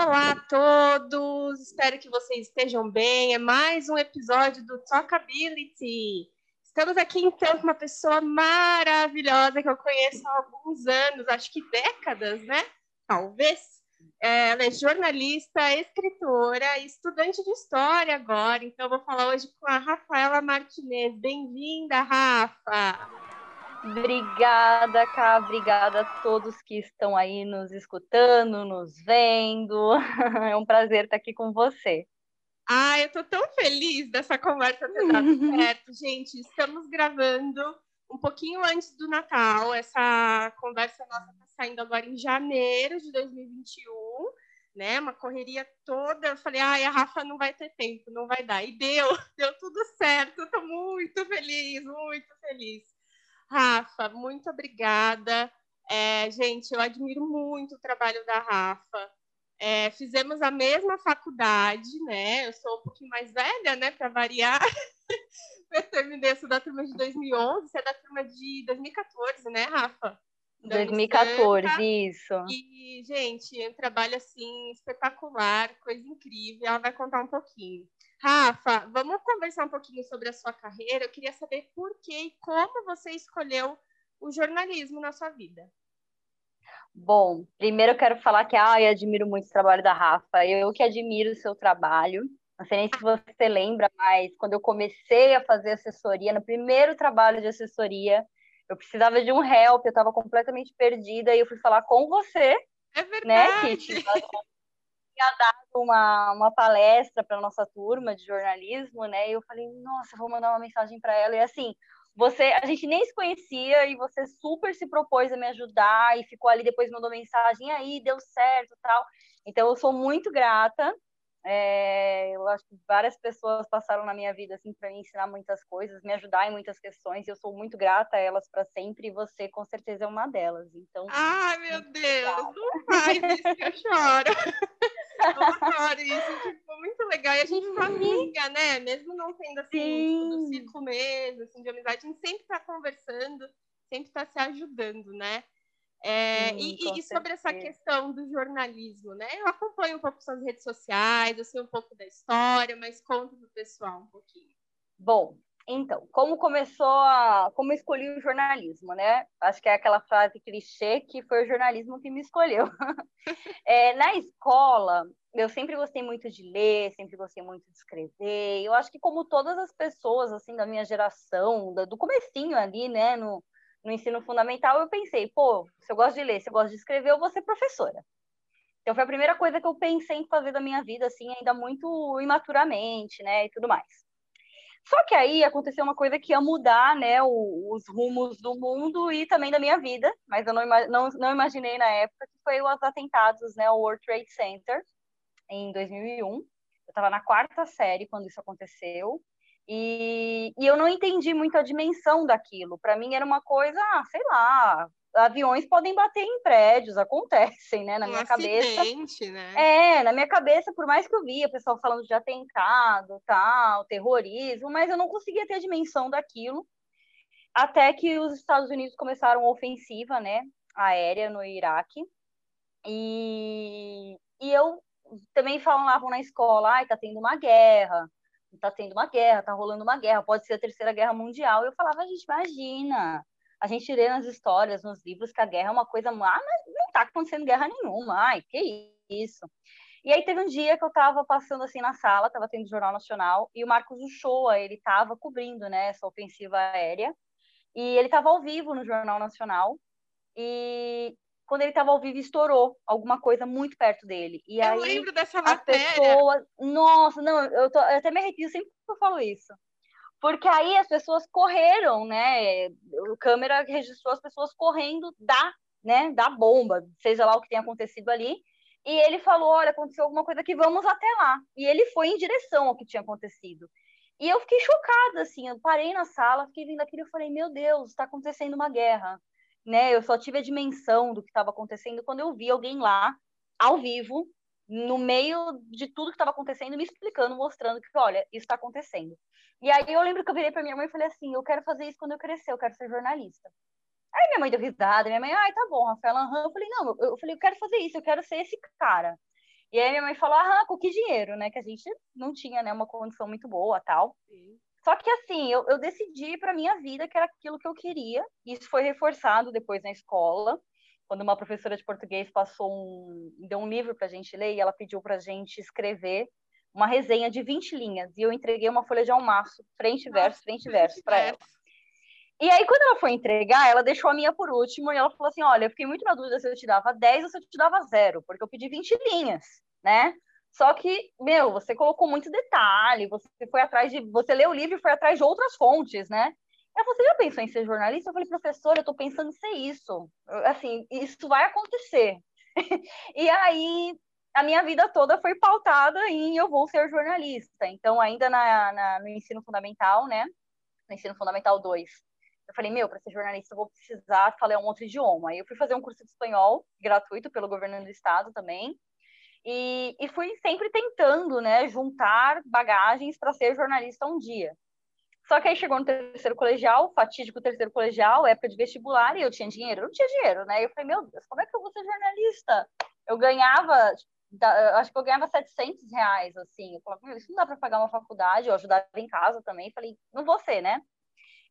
Olá a todos, espero que vocês estejam bem. É mais um episódio do Talkability. Estamos aqui então com uma pessoa maravilhosa que eu conheço há alguns anos, acho que décadas, né? Talvez. É, ela é jornalista, escritora, estudante de história agora. Então, eu vou falar hoje com a Rafaela Martinez. Bem-vinda, Rafa! Obrigada, Cá. Obrigada a todos que estão aí nos escutando, nos vendo. É um prazer estar aqui com você. Ah, eu estou tão feliz dessa conversa ter dado certo. Gente, estamos gravando um pouquinho antes do Natal. Essa conversa nossa está saindo agora em janeiro de 2021, né? Uma correria toda. Eu falei, ai, a Rafa não vai ter tempo, não vai dar. E deu, deu tudo certo. Estou muito feliz, muito feliz. Rafa, muito obrigada. É, gente, eu admiro muito o trabalho da Rafa. É, fizemos a mesma faculdade, né? Eu sou um pouquinho mais velha, né? Para variar. eu terminei, sou da turma de 2011, você é da turma de 2014, né, Rafa? 2014, isso. E, gente, um trabalho assim espetacular, coisa incrível. Ela vai contar um pouquinho. Rafa, vamos conversar um pouquinho sobre a sua carreira. Eu queria saber por que e como você escolheu o jornalismo na sua vida. Bom, primeiro eu quero falar que ah, eu admiro muito o trabalho da Rafa. Eu que admiro o seu trabalho. Não sei nem se você lembra, mas quando eu comecei a fazer assessoria, no primeiro trabalho de assessoria, eu precisava de um help, eu estava completamente perdida e eu fui falar com você, é verdade. né, Kitty? tinha dado uma, uma palestra para nossa turma de jornalismo, né? E eu falei, nossa, vou mandar uma mensagem para ela. E assim, você, a gente nem se conhecia e você super se propôs a me ajudar e ficou ali depois mandou mensagem aí, deu certo, tal. Então eu sou muito grata. É, eu acho que várias pessoas passaram na minha vida assim para me ensinar muitas coisas, me ajudar em muitas questões. E eu sou muito grata a elas para sempre. E você com certeza é uma delas. Então. Ai meu Deus, não faz isso que eu choro. adoro isso, tipo, muito legal. E a gente é amiga, né? Mesmo não tendo assim, do ciclo mesmo, assim, de amizade, a gente sempre tá conversando, sempre tá se ajudando, né? É, Sim, e, e sobre essa questão do jornalismo, né? Eu acompanho um pouco suas redes sociais, eu sei um pouco da história, mas conta pro pessoal um pouquinho. Bom, então, como começou a. Como escolhi o jornalismo, né? Acho que é aquela frase clichê que foi o jornalismo que me escolheu. é, na escola, eu sempre gostei muito de ler, sempre gostei muito de escrever. Eu acho que, como todas as pessoas, assim, da minha geração, do comecinho ali, né, no, no ensino fundamental, eu pensei, pô, se eu gosto de ler, se eu gosto de escrever, eu vou ser professora. Então, foi a primeira coisa que eu pensei em fazer da minha vida, assim, ainda muito imaturamente, né, e tudo mais. Só que aí aconteceu uma coisa que ia mudar, né, os rumos do mundo e também da minha vida, mas eu não, não, não imaginei na época, que foi os atentados, né, o World Trade Center, em 2001. Eu estava na quarta série quando isso aconteceu, e, e eu não entendi muito a dimensão daquilo. Para mim era uma coisa, ah, sei lá, aviões podem bater em prédios, acontecem, né? Na um minha acidente, cabeça. Né? É, na minha cabeça, por mais que eu via pessoal falando de atentado, tal, terrorismo, mas eu não conseguia ter a dimensão daquilo. Até que os Estados Unidos começaram a ofensiva, né, aérea no Iraque. E, e eu também falavam na escola, ai, tá tendo uma guerra, tá tendo uma guerra, tá rolando uma guerra, pode ser a terceira guerra mundial. Eu falava, gente, imagina, a gente lê nas histórias, nos livros, que a guerra é uma coisa. Ah, mas não está acontecendo guerra nenhuma. Ai, que isso. E aí teve um dia que eu estava passando assim na sala, estava tendo Jornal Nacional, e o Marcos Uchoa, ele estava cobrindo, né, essa ofensiva aérea, e ele estava ao vivo no Jornal Nacional, e quando ele estava ao vivo estourou alguma coisa muito perto dele. E eu aí, lembro dessa matéria. Pessoas... Nossa, não, eu, tô... eu até me arrepio sempre que eu falo isso. Porque aí as pessoas correram, né? O câmera registrou as pessoas correndo da, né, da bomba, seja lá o que tenha acontecido ali. E ele falou: olha, aconteceu alguma coisa aqui, vamos até lá. E ele foi em direção ao que tinha acontecido. E eu fiquei chocada, assim, eu parei na sala, fiquei vendo aquilo e falei: meu Deus, está acontecendo uma guerra. Né? Eu só tive a dimensão do que estava acontecendo quando eu vi alguém lá, ao vivo, no meio de tudo que estava acontecendo, me explicando, mostrando que, olha, isso está acontecendo. E aí eu lembro que eu virei para minha mãe e falei assim, eu quero fazer isso quando eu crescer, eu quero ser jornalista. Aí minha mãe deu risada, minha mãe, ai, tá bom, Rafaela, uhum. eu falei, não, eu, falei, eu quero fazer isso, eu quero ser esse cara. E aí minha mãe falou, ah, com que dinheiro, né? Que a gente não tinha, né, uma condição muito boa, tal. Sim. Só que assim, eu, eu decidi para minha vida que era aquilo que eu queria. E isso foi reforçado depois na escola, quando uma professora de português passou um, deu um livro para a gente ler e ela pediu para a gente escrever uma resenha de 20 linhas. E eu entreguei uma folha de almaço, frente e verso, frente e verso, para ela. E aí, quando ela foi entregar, ela deixou a minha por último e ela falou assim: Olha, eu fiquei muito na dúvida se eu te dava 10 ou se eu te dava zero, porque eu pedi 20 linhas, né? Só que, meu, você colocou muito detalhe, você foi atrás de. Você leu o livro e foi atrás de outras fontes, né? Ela falou: Você já pensou em ser jornalista? Eu falei, professor, eu tô pensando em ser isso. Assim, isso vai acontecer. e aí, a minha vida toda foi pautada em eu vou ser jornalista. Então, ainda na, na no ensino fundamental, né? No ensino fundamental 2 eu falei, meu, para ser jornalista eu vou precisar falar um outro idioma. Aí eu fui fazer um curso de espanhol gratuito pelo governo do estado também. E, e fui sempre tentando, né, juntar bagagens para ser jornalista um dia. Só que aí chegou no terceiro colegial, fatídico terceiro colegial, época de vestibular, e eu tinha dinheiro? Eu não tinha dinheiro, né? Eu falei, meu Deus, como é que eu vou ser jornalista? Eu ganhava, acho que eu ganhava 700 reais, assim. Eu falava, meu, isso não dá para pagar uma faculdade, eu ajudava em casa também. Falei, não vou ser, né?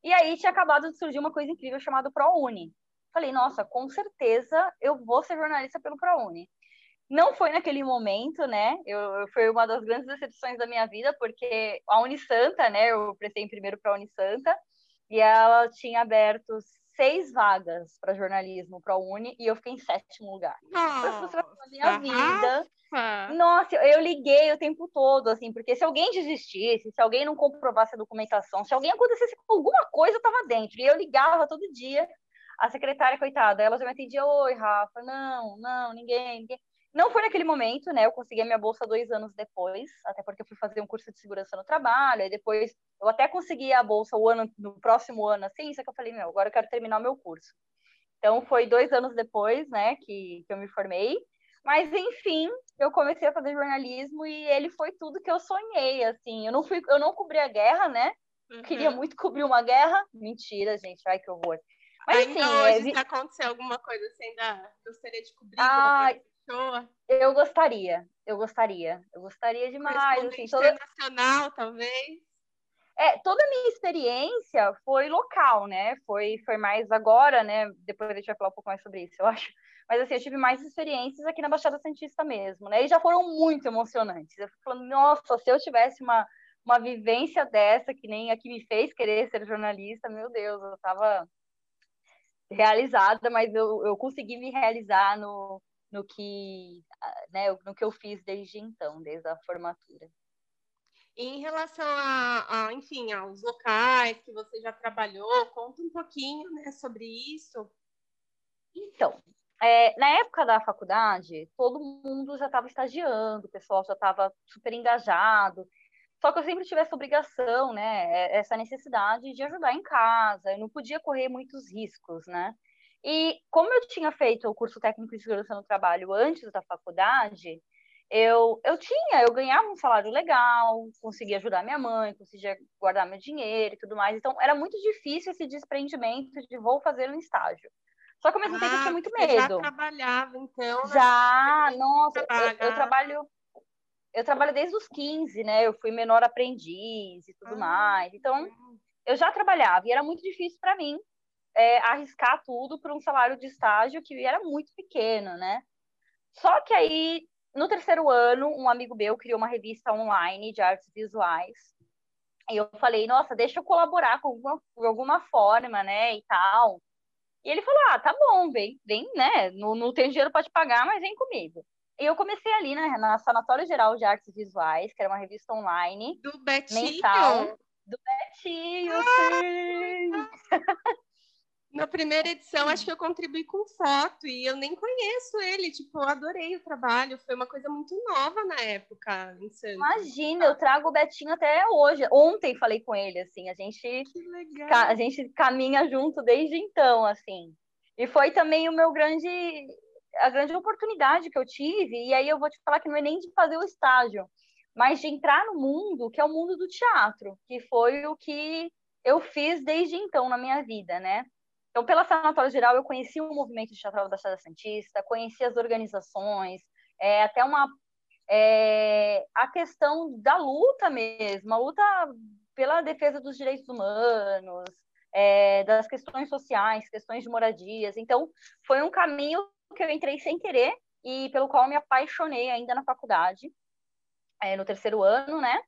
E aí tinha acabado de surgir uma coisa incrível chamada ProUni. Falei, nossa, com certeza eu vou ser jornalista pelo ProUni. Não foi naquele momento, né? Eu, foi uma das grandes decepções da minha vida, porque a Unisanta, né? Eu prestei primeiro para a Unisanta e ela tinha aberto seis vagas para jornalismo para a Uni e eu fiquei em sétimo lugar. Nossa, Foi a minha vida. Nossa, eu liguei o tempo todo, assim, porque se alguém desistisse, se alguém não comprovasse a documentação, se alguém acontecesse com alguma coisa, eu estava dentro. E eu ligava todo dia. A secretária, coitada, ela já me atendia, oi, Rafa, não, não, ninguém, ninguém. Não foi naquele momento, né? Eu consegui a minha bolsa dois anos depois, até porque eu fui fazer um curso de segurança no trabalho, e depois eu até consegui a bolsa o ano, no próximo ano, assim, só que eu falei, meu, agora eu quero terminar o meu curso. Então, foi dois anos depois, né, que, que eu me formei. Mas, enfim, eu comecei a fazer jornalismo e ele foi tudo que eu sonhei, assim. Eu não fui, eu não cobri a guerra, né? Uhum. Queria muito cobrir uma guerra. Mentira, gente, ai que horror. Mas, Ainda assim, hoje, é... se acontecer alguma coisa assim, da... gostaria de cobrir ah, pessoa? Eu gostaria, eu gostaria. Eu gostaria demais. Assim, toda... internacional, talvez? É, toda a minha experiência foi local, né? Foi, foi mais agora, né? Depois a gente vai falar um pouco mais sobre isso, eu acho. Mas assim, eu tive mais experiências aqui na Baixada Santista mesmo, né? E já foram muito emocionantes. Eu fico falando, nossa, se eu tivesse uma, uma vivência dessa, que nem a que me fez querer ser jornalista, meu Deus, eu estava realizada, mas eu, eu consegui me realizar no, no que, né, no que eu fiz desde então, desde a formatura. E em relação a, a, enfim, aos locais que você já trabalhou, conta um pouquinho, né, sobre isso. Então, é, na época da faculdade, todo mundo já estava estagiando, o pessoal já estava super engajado. Só que eu sempre tive essa obrigação, né? É, essa necessidade de ajudar em casa. Eu não podia correr muitos riscos, né? E como eu tinha feito o curso técnico de segurança no trabalho antes da faculdade, eu, eu tinha, eu ganhava um salário legal, conseguia ajudar minha mãe, conseguia guardar meu dinheiro e tudo mais. Então, era muito difícil esse desprendimento de vou fazer um estágio. Só que ao mesmo ah, tempo eu tinha ah, muito medo. Já trabalhava, então. Né? Já, nossa, eu, eu, trabalho. Eu trabalho desde os 15, né? Eu fui menor aprendiz e tudo ah, mais. Então, eu já trabalhava e era muito difícil para mim é, arriscar tudo por um salário de estágio que era muito pequeno, né? Só que aí, no terceiro ano, um amigo meu criou uma revista online de artes visuais. E eu falei, nossa, deixa eu colaborar com alguma, de alguma forma, né, e tal. E ele falou: ah, tá bom, vem, vem, né? Não, não tem dinheiro para te pagar, mas vem comigo. E eu comecei ali né, na Sanatório Geral de Artes Visuais, que era uma revista online. Do Betinho? Mensal. Do Betinho, ah! sim! Na primeira edição, acho que eu contribuí com foto e eu nem conheço ele. Tipo, eu adorei o trabalho. Foi uma coisa muito nova na época. Imagina, eu trago o Betinho até hoje. Ontem falei com ele, assim. A gente, a gente caminha junto desde então, assim. E foi também o meu grande a grande oportunidade que eu tive. E aí eu vou te falar que não é nem de fazer o estágio, mas de entrar no mundo que é o mundo do teatro, que foi o que eu fiz desde então na minha vida, né? Então, pela Sanatório Geral, eu conheci o movimento de teatral da Baixada Santista, conheci as organizações, é, até uma, é, a questão da luta mesmo, a luta pela defesa dos direitos humanos, é, das questões sociais, questões de moradias. Então, foi um caminho que eu entrei sem querer e pelo qual me apaixonei ainda na faculdade, é, no terceiro ano, né?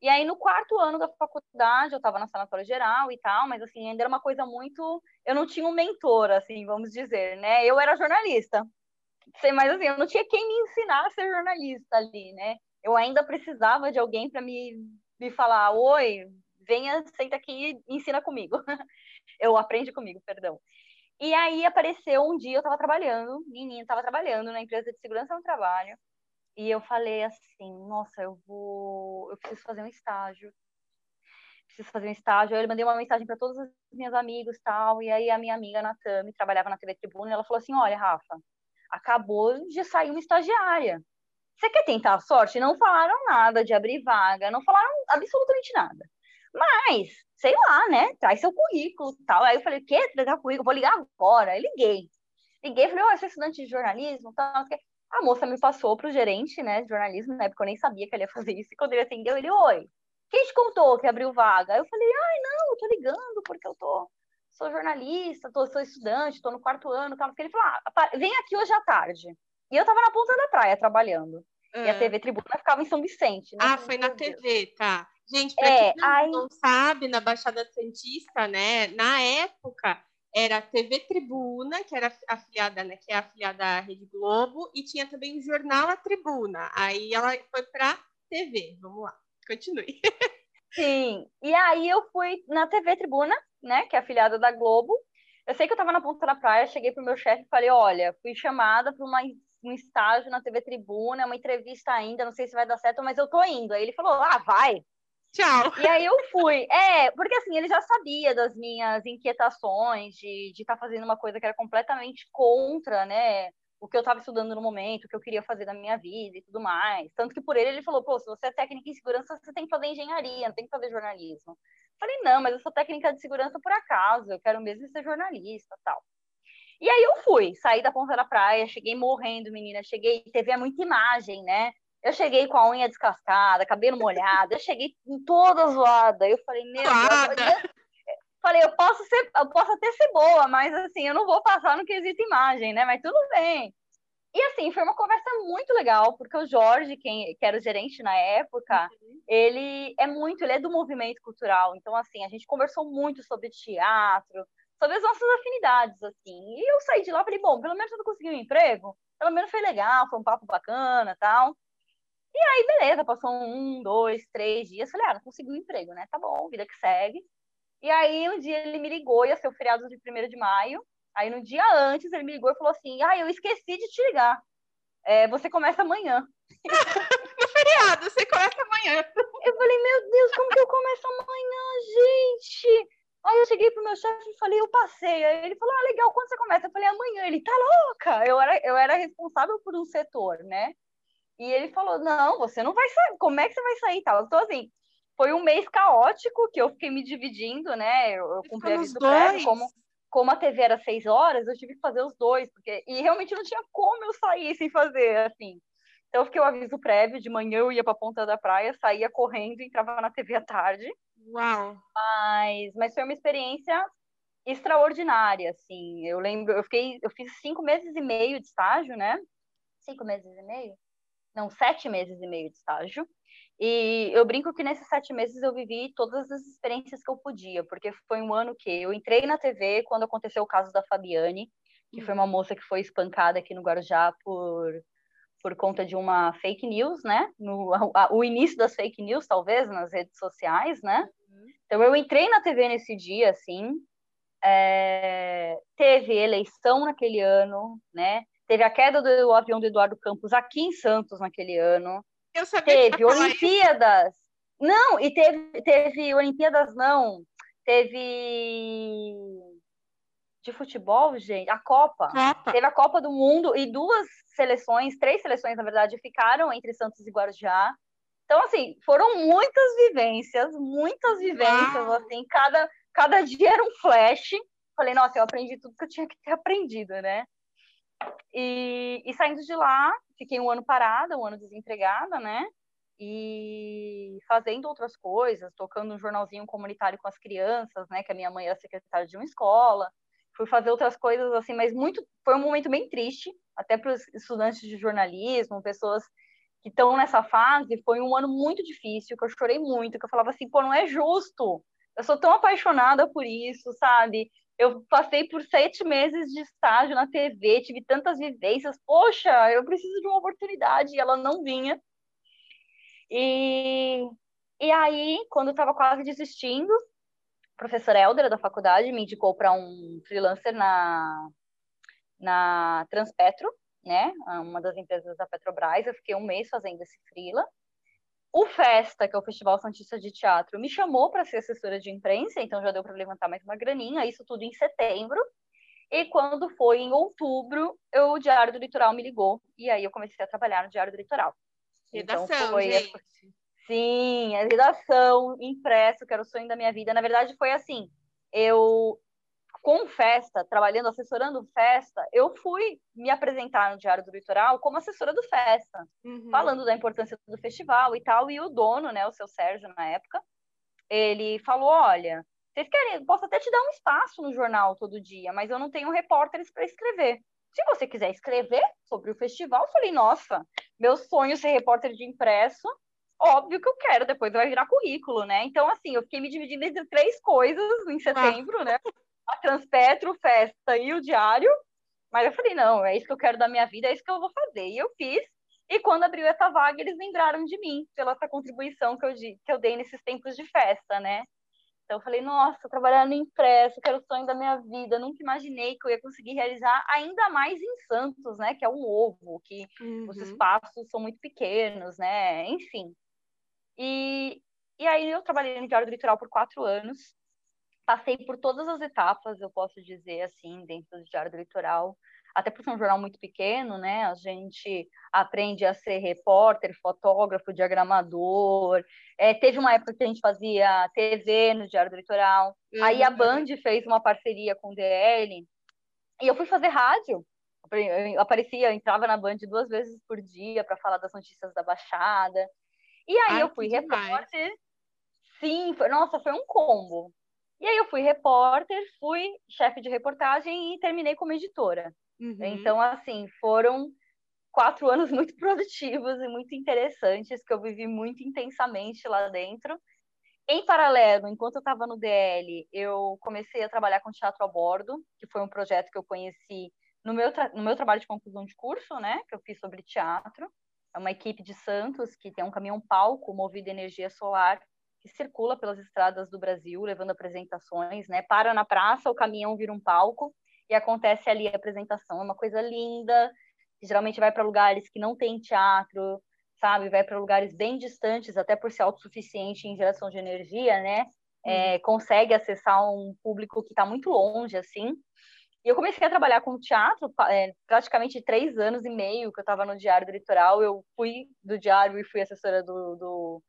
E aí, no quarto ano da faculdade, eu estava na sanatório geral e tal, mas, assim, ainda era uma coisa muito... Eu não tinha um mentor, assim, vamos dizer, né? Eu era jornalista. Mas, assim, eu não tinha quem me ensinar a ser jornalista ali, né? Eu ainda precisava de alguém para me, me falar, oi, venha, senta aqui e ensina comigo. eu aprende comigo, perdão. E aí apareceu um dia, eu estava trabalhando, menina, estava trabalhando na empresa de segurança no trabalho, e eu falei assim, nossa, eu vou, eu preciso fazer um estágio. Preciso fazer um estágio. Aí eu mandei uma mensagem para todos os meus amigos, tal, e aí a minha amiga Natami trabalhava na TV Tribuna, e ela falou assim: "Olha, Rafa, acabou de sair uma estagiária. Você quer tentar a sorte? Não falaram nada de abrir vaga, não falaram absolutamente nada. Mas, sei lá, né? Traz seu currículo tal. Aí eu falei, quê? Trazer currículo? Vou ligar agora. Aí liguei. Liguei, falei, ó, oh, eu sou estudante de jornalismo, tal. A moça me passou pro gerente, né, de jornalismo, na época eu nem sabia que ele ia fazer isso. E quando ele atendeu, ele, oi, quem te contou que abriu vaga? Eu falei, ai, não, eu tô ligando porque eu tô, sou jornalista, tô, sou estudante, tô no quarto ano, tal. Ele falou, ah, vem aqui hoje à tarde. E eu tava na ponta da praia trabalhando. E a ah. TV Tribuna ficava em São Vicente. Né? Ah, foi na TV, tá. Gente, para é, quem não, aí... não sabe, na Baixada Santista, né, na época era a TV Tribuna, que era afiliada, né, que é afiliada à Rede Globo, e tinha também o jornal A Tribuna. Aí ela foi para TV. Vamos lá, continue. Sim, e aí eu fui na TV Tribuna, né, que é afiliada da Globo. Eu sei que eu estava na ponta da praia, cheguei pro meu chefe e falei: "Olha, fui chamada para um estágio na TV Tribuna, uma entrevista ainda, não sei se vai dar certo, mas eu tô indo". Aí ele falou: "Ah, vai". Tchau. E aí eu fui. É, porque assim, ele já sabia das minhas inquietações de estar tá fazendo uma coisa que era completamente contra, né? O que eu estava estudando no momento, o que eu queria fazer da minha vida e tudo mais. Tanto que por ele, ele falou: pô, se você é técnica em segurança, você tem que fazer engenharia, não tem que fazer jornalismo. Eu falei: não, mas eu sou técnica de segurança por acaso, eu quero mesmo ser jornalista tal. E aí eu fui, saí da ponta da praia, cheguei morrendo, menina. Cheguei, teve muita imagem, né? Eu cheguei com a unha descascada, cabelo molhado, eu cheguei toda zoada. Eu falei, meu Deus. Eu, falei, eu posso ser, eu posso até ser boa, mas assim, eu não vou passar no quesito imagem, né? Mas tudo bem. E assim, foi uma conversa muito legal, porque o Jorge, quem, que era o gerente na época, uhum. ele é muito, ele é do movimento cultural. Então, assim, a gente conversou muito sobre teatro, sobre as nossas afinidades, assim. E eu saí de lá e falei, bom, pelo menos eu consegui um emprego, pelo menos foi legal, foi um papo bacana tal. E aí, beleza, passou um, dois, três dias. Falei, ah, não consegui um emprego, né? Tá bom, vida que segue. E aí, um dia ele me ligou, ia ser o feriado de 1 de maio. Aí, no dia antes, ele me ligou e falou assim: Ah, eu esqueci de te ligar. É, você começa amanhã. no feriado, você começa amanhã. Eu falei, meu Deus, como que eu começo amanhã, gente? Aí eu cheguei pro meu chefe e falei, eu passei. Aí ele falou, ah, legal, quando você começa? Eu falei, amanhã. Ele, tá louca? Eu era, eu era responsável por um setor, né? E ele falou: Não, você não vai sair, como é que você vai sair tal? Então, assim, foi um mês caótico que eu fiquei me dividindo, né? Eu, eu cumpri a vida prévio, como, como a TV era seis horas, eu tive que fazer os dois, porque e realmente não tinha como eu sair sem fazer, assim. Então, eu fiquei o aviso prévio, de manhã eu ia para a ponta da praia, saía correndo, entrava na TV à tarde. Uau! Mas, mas foi uma experiência extraordinária, assim. Eu lembro, eu fiquei, eu fiz cinco meses e meio de estágio, né? Cinco meses e meio? Não, sete meses e meio de estágio. E eu brinco que nesses sete meses eu vivi todas as experiências que eu podia, porque foi um ano que eu entrei na TV quando aconteceu o caso da Fabiane, que foi uma uhum. moça que foi espancada aqui no Guarujá por, por conta de uma fake news, né? No, a, o início das fake news, talvez, nas redes sociais, né? Uhum. Então eu entrei na TV nesse dia, assim. É, teve eleição naquele ano, né? Teve a queda do avião do Eduardo Campos aqui em Santos naquele ano. Eu sabia teve Olimpíadas. Isso. Não, e teve, teve Olimpíadas, não. Teve de futebol, gente, a Copa. Copa. Teve a Copa do Mundo e duas seleções, três seleções, na verdade, ficaram entre Santos e Guarujá. Então, assim, foram muitas vivências, muitas vivências, Uau. assim, cada, cada dia era um flash. Falei, nossa, eu aprendi tudo que eu tinha que ter aprendido, né? E, e saindo de lá, fiquei um ano parada, um ano desempregada, né? E fazendo outras coisas, tocando um jornalzinho comunitário com as crianças, né? Que a minha mãe era secretária de uma escola. Fui fazer outras coisas assim, mas muito foi um momento bem triste, até para os estudantes de jornalismo, pessoas que estão nessa fase. Foi um ano muito difícil, que eu chorei muito, que eu falava assim, pô, não é justo. Eu sou tão apaixonada por isso, sabe? Eu passei por sete meses de estágio na TV, tive tantas vivências. Poxa, eu preciso de uma oportunidade e ela não vinha. E, e aí, quando eu estava quase desistindo, a professora Helder da faculdade me indicou para um freelancer na, na Transpetro, né? Uma das empresas da Petrobras. Eu fiquei um mês fazendo esse freela. O Festa, que é o Festival Santista de Teatro, me chamou para ser assessora de imprensa, então já deu para levantar mais uma graninha, isso tudo em setembro. E quando foi em outubro, eu, o Diário do Litoral me ligou, e aí eu comecei a trabalhar no Diário do Litoral. Redação, então foi, gente. Sim, a redação, impresso, que era o sonho da minha vida. Na verdade, foi assim, eu com festa, trabalhando, assessorando festa, eu fui me apresentar no Diário do Litoral como assessora do festa, uhum. falando da importância do festival e tal. E o dono, né, o seu Sérgio, na época, ele falou: Olha, vocês querem, posso até te dar um espaço no jornal todo dia, mas eu não tenho repórteres para escrever. Se você quiser escrever sobre o festival, eu falei: Nossa, meu sonho é ser repórter de impresso. Óbvio que eu quero, depois vai virar currículo, né? Então, assim, eu fiquei me dividindo entre três coisas em setembro, ah. né? A Transpetro, Festa e o Diário. Mas eu falei, não, é isso que eu quero da minha vida, é isso que eu vou fazer. E eu fiz. E quando abriu essa vaga, eles lembraram de mim, pela essa contribuição que eu, que eu dei nesses tempos de festa, né? Então eu falei, nossa, trabalhar no impresso, que era o sonho da minha vida. Nunca imaginei que eu ia conseguir realizar, ainda mais em Santos, né? Que é um ovo, que uhum. os espaços são muito pequenos, né? Enfim. E, e aí eu trabalhei no Diário do Litoral por quatro anos passei por todas as etapas, eu posso dizer assim, dentro do Diário do Litoral. Até por ser um jornal muito pequeno, né? A gente aprende a ser repórter, fotógrafo, diagramador. É, teve uma época que a gente fazia TV no Diário do Litoral. Uhum. Aí a Band fez uma parceria com o DL. E eu fui fazer rádio. Eu aparecia, entrava na Band duas vezes por dia para falar das notícias da Baixada. E aí Ai, eu fui repórter. Sim, foi, nossa, foi um combo. E aí eu fui repórter, fui chefe de reportagem e terminei como editora. Uhum. Então, assim, foram quatro anos muito produtivos e muito interessantes, que eu vivi muito intensamente lá dentro. Em paralelo, enquanto eu estava no DL, eu comecei a trabalhar com teatro a bordo, que foi um projeto que eu conheci no meu, no meu trabalho de conclusão de curso, né, que eu fiz sobre teatro. É uma equipe de Santos que tem um caminhão-palco movido a energia solar que circula pelas estradas do Brasil, levando apresentações, né? Para na praça, o caminhão vira um palco e acontece ali a apresentação. É uma coisa linda, que geralmente vai para lugares que não tem teatro, sabe? Vai para lugares bem distantes, até por ser autossuficiente em geração de energia, né? É, uhum. consegue acessar um público que está muito longe, assim. E eu comecei a trabalhar com teatro é, praticamente três anos e meio que eu estava no Diário do Litoral. Eu fui do Diário e fui assessora do, do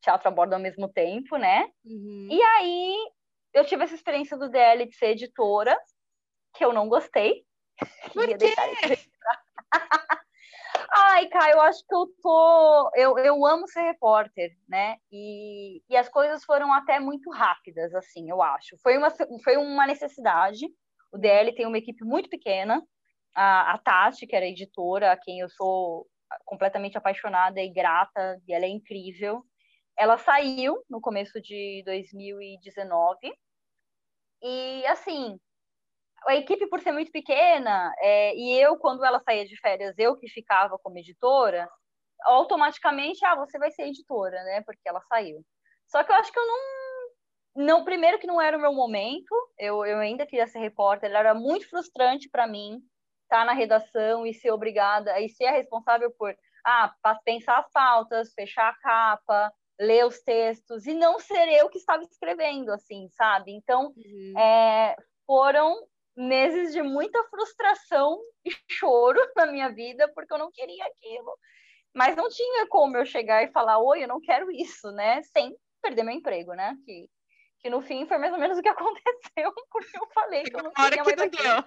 teatro a bordo ao mesmo tempo, né? Uhum. E aí eu tive essa experiência do DL de ser editora, que eu não gostei. Por quê? Ai, Caio, eu acho que eu tô. Eu, eu amo ser repórter, né? E, e as coisas foram até muito rápidas, assim, eu acho. Foi uma, foi uma necessidade. O DL tem uma equipe muito pequena. A, a Tati, que era editora, a quem eu sou completamente apaixonada e grata, e ela é incrível. Ela saiu no começo de 2019 e assim a equipe por ser muito pequena é, e eu quando ela saía de férias eu que ficava como editora automaticamente ah você vai ser editora né? Porque ela saiu. Só que eu acho que eu não não primeiro que não era o meu momento eu, eu ainda queria ser repórter era muito frustrante para mim estar na redação e ser obrigada e ser responsável por ah pensar as pautas fechar a capa ler os textos e não ser eu que estava escrevendo, assim, sabe? Então, uhum. é, foram meses de muita frustração e choro na minha vida, porque eu não queria aquilo. Mas não tinha como eu chegar e falar, oi, eu não quero isso, né? Sem perder meu emprego, né? Que, que no fim foi mais ou menos o que aconteceu, porque eu falei que eu não queria mais aquilo.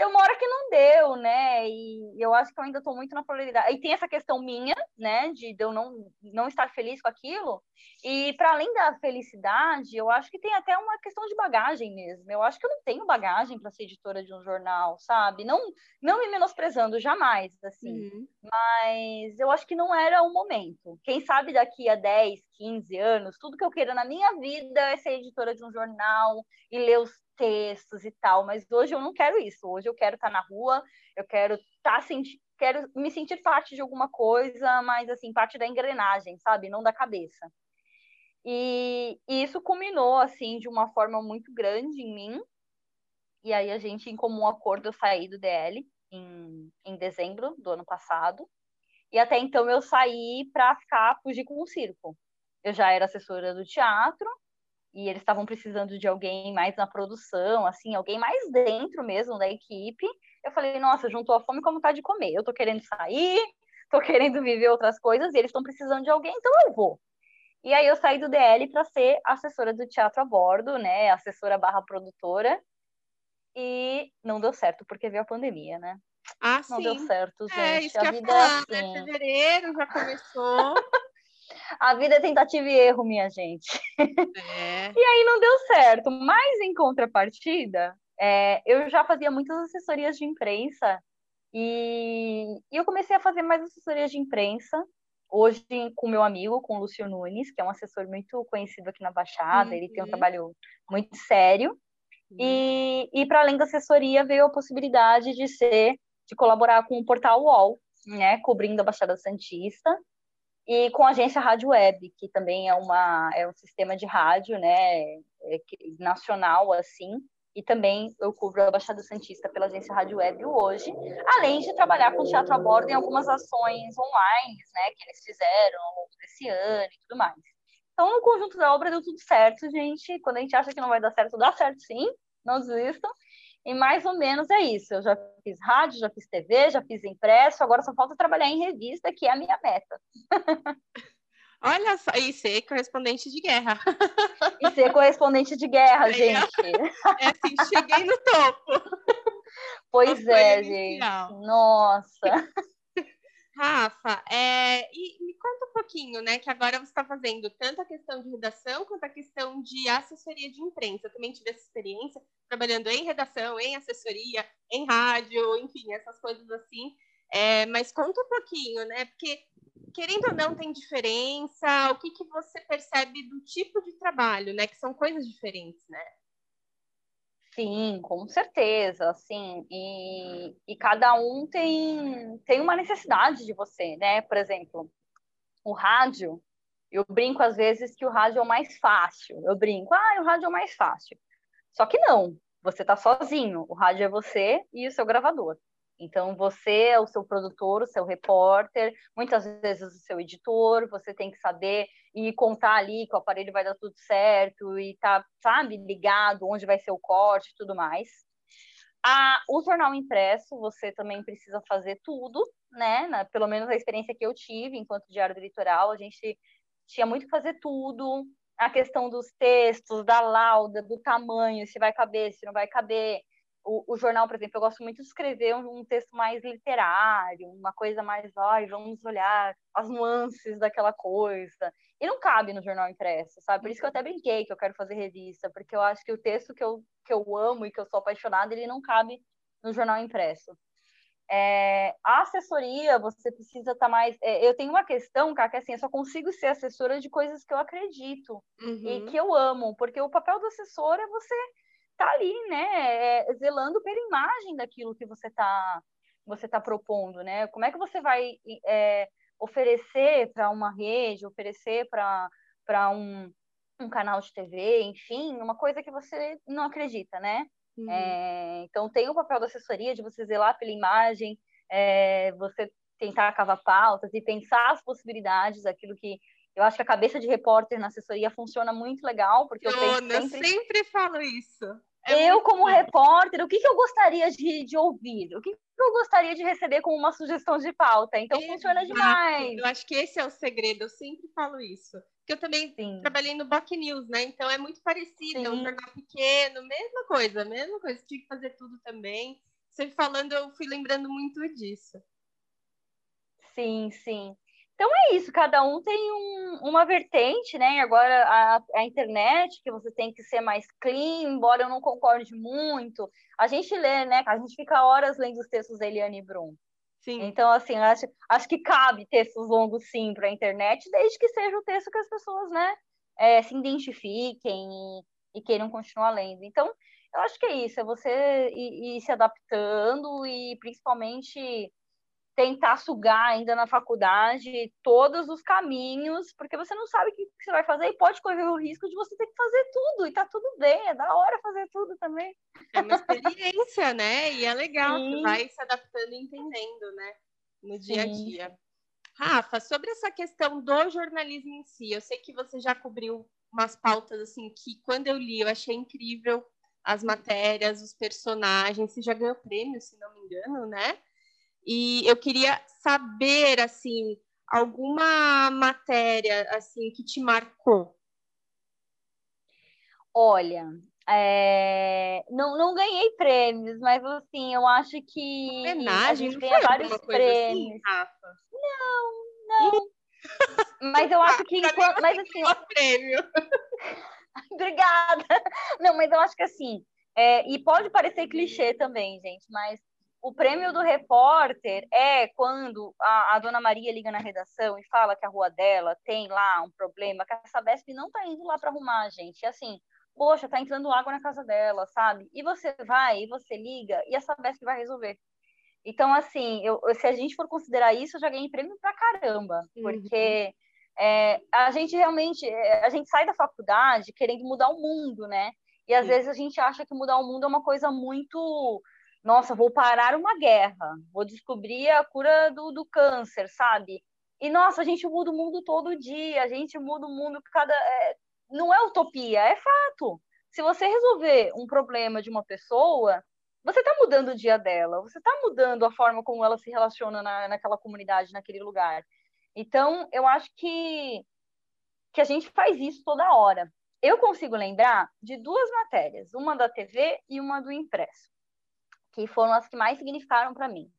Tem uma hora que não deu, né? E eu acho que eu ainda estou muito na polaridade. E tem essa questão minha, né, de eu não, não estar feliz com aquilo. E para além da felicidade, eu acho que tem até uma questão de bagagem mesmo. Eu acho que eu não tenho bagagem para ser editora de um jornal, sabe? Não, não me menosprezando jamais, assim. Uhum. Mas eu acho que não era o momento. Quem sabe daqui a 10, 15 anos, tudo que eu queira na minha vida é ser editora de um jornal e ler os textos e tal, mas hoje eu não quero isso. Hoje eu quero estar tá na rua, eu quero estar tá quero me sentir parte de alguma coisa, mas assim, parte da engrenagem, sabe? Não da cabeça. E, e isso culminou assim de uma forma muito grande em mim. E aí a gente, em comum acordo, eu saí do DL em, em dezembro do ano passado. E até então eu saí para ficar fugir com o circo. Eu já era assessora do teatro, e eles estavam precisando de alguém mais na produção, assim, alguém mais dentro mesmo da equipe. Eu falei, nossa, juntou a fome com a vontade de comer. Eu tô querendo sair, tô querendo viver outras coisas e eles estão precisando de alguém, então eu vou. E aí eu saí do DL para ser assessora do teatro a bordo, né, assessora barra produtora. E não deu certo porque veio a pandemia, né? Ah, não sim. deu certo, é, gente. É, isso a vida falar, é assim. Né? Fevereiro já começou. A vida é tentativa e erro, minha gente. É. E aí não deu certo. Mas, em contrapartida, é, eu já fazia muitas assessorias de imprensa e, e, eu comecei a fazer mais assessorias de imprensa. Hoje, com meu amigo, com o Lúcio Nunes, que é um assessor muito conhecido aqui na Baixada, uhum. ele tem um uhum. trabalho muito sério. Uhum. E, e para além da assessoria, veio a possibilidade de ser, de colaborar com o portal UOL, né, cobrindo a Baixada Santista e com a agência Rádio Web, que também é, uma, é um sistema de rádio né, é, nacional, assim, e também eu cubro a Baixada Santista pela agência Rádio Web hoje, além de trabalhar com teatro a bordo em algumas ações online, né, que eles fizeram ao longo desse ano e tudo mais. Então, no conjunto da obra deu tudo certo, gente. Quando a gente acha que não vai dar certo, dá certo sim, não desistam. E mais ou menos é isso. Eu já fiz rádio, já fiz TV, já fiz impresso, agora só falta trabalhar em revista, que é a minha meta. Olha só, e ser correspondente de guerra. E ser correspondente de guerra, gente. É assim, cheguei no topo. Pois é, gente. Nossa. Rafa, é, e me conta um pouquinho, né? Que agora você está fazendo tanto a questão de redação quanto a questão de assessoria de imprensa. Eu também tive essa experiência trabalhando em redação, em assessoria, em rádio, enfim, essas coisas assim. É, mas conta um pouquinho, né? Porque, querendo ou não, tem diferença. O que, que você percebe do tipo de trabalho, né? Que são coisas diferentes, né? Sim, com certeza, assim, e, e cada um tem, tem uma necessidade de você, né? Por exemplo, o rádio, eu brinco às vezes que o rádio é o mais fácil. Eu brinco, ah, o rádio é o mais fácil. Só que não, você está sozinho. O rádio é você e o seu gravador. Então, você é o seu produtor, o seu repórter, muitas vezes o seu editor, você tem que saber e contar ali que o aparelho vai dar tudo certo e tá, sabe, ligado, onde vai ser o corte e tudo mais. A, o jornal impresso, você também precisa fazer tudo, né? Na, pelo menos a experiência que eu tive enquanto diário do litoral, a gente tinha muito que fazer tudo, a questão dos textos, da lauda, do tamanho, se vai caber, se não vai caber, o, o, jornal, por exemplo, eu gosto muito de escrever um, um texto mais literário, uma coisa mais, ai, vamos olhar as nuances daquela coisa. E não cabe no jornal impresso, sabe? Por isso que eu até brinquei que eu quero fazer revista, porque eu acho que o texto que eu, que eu amo e que eu sou apaixonada, ele não cabe no jornal impresso. É, a assessoria, você precisa estar tá mais. É, eu tenho uma questão, cara, que assim, eu só consigo ser assessora de coisas que eu acredito uhum. e que eu amo, porque o papel do assessor é você tá ali, né, é, zelando pela imagem daquilo que você está você tá propondo, né? Como é que você vai é, oferecer para uma rede, oferecer para um, um canal de TV, enfim, uma coisa que você não acredita, né? Uhum. É, então tem o papel da assessoria de você zelar pela imagem, é, você tentar cavar pautas e pensar as possibilidades, aquilo que eu acho que a cabeça de repórter na assessoria funciona muito legal, porque eu, eu sempre... sempre falo isso. É eu, como repórter, o que, que eu gostaria de, de ouvir? O que, que eu gostaria de receber como uma sugestão de pauta? Então, Exato. funciona demais. Eu acho que esse é o segredo, eu sempre falo isso. Porque eu também Sim. trabalhei no Boc News, né? Então, é muito parecido, Sim. é um jornal pequeno, mesma coisa, mesma coisa. Tinha que fazer tudo também. você falando, eu fui lembrando muito disso. Sim, sim. Então é isso, cada um tem um, uma vertente, né? Agora a, a, internet, que você tem que ser mais clean, embora eu não concorde muito. A gente lê, né? A gente fica horas lendo os textos da Eliane Brum. Sim. Então, assim, acho, acho que cabe textos longos, sim, para a internet, desde que seja o texto que as pessoas, né, é, se identifiquem e, e, queiram continuar lendo. Então, eu acho que é isso, é você ir, ir se adaptando e, principalmente, tentar sugar ainda na faculdade todos os caminhos, porque você não sabe o que você vai fazer e pode correr o risco de você ter que fazer tudo, e tá tudo bem, é da hora fazer tudo também. É uma experiência, né? E é legal, Sim. você vai se adaptando e entendendo, né? No dia Sim. a dia. Rafa, sobre essa questão do jornalismo em si, eu sei que você já cobriu umas pautas assim que quando eu li eu achei incrível as matérias, os personagens, você já ganhou prêmio, se não me engano, né? E eu queria saber, assim, alguma matéria, assim, que te marcou. Olha, é... não, não ganhei prêmios, mas, assim, eu acho que Homenagem, a gente ganha vários assim, prêmios. Assim, Rafa? Não, não. mas eu acho que... enquanto... Mas, assim... prêmio. Obrigada. Não, mas eu acho que, assim... É... E pode parecer clichê também, gente, mas o prêmio do repórter é quando a, a, dona Maria liga na redação e fala que a rua dela tem lá um problema, que a Sabesp não está indo lá para arrumar, gente. E assim, poxa, tá entrando água na casa dela, sabe? E você vai, e você liga, e a Sabesp vai resolver. Então, assim, eu, se a gente for considerar isso, eu já ganhei prêmio pra caramba, uhum. porque é, a gente realmente, é, a gente sai da faculdade querendo mudar o mundo, né? E às Sim. vezes a gente acha que mudar o mundo é uma coisa muito nossa, vou parar uma guerra, vou descobrir a cura do, do câncer, sabe? E, nossa, a gente muda o mundo todo dia, a gente muda o mundo cada. É, não é utopia, é fato. Se você resolver um problema de uma pessoa, você está mudando o dia dela, você está mudando a forma como ela se relaciona na, naquela comunidade, naquele lugar. Então, eu acho que, que a gente faz isso toda hora. Eu consigo lembrar de duas matérias, uma da TV e uma do impresso que foram as que mais significaram para mim.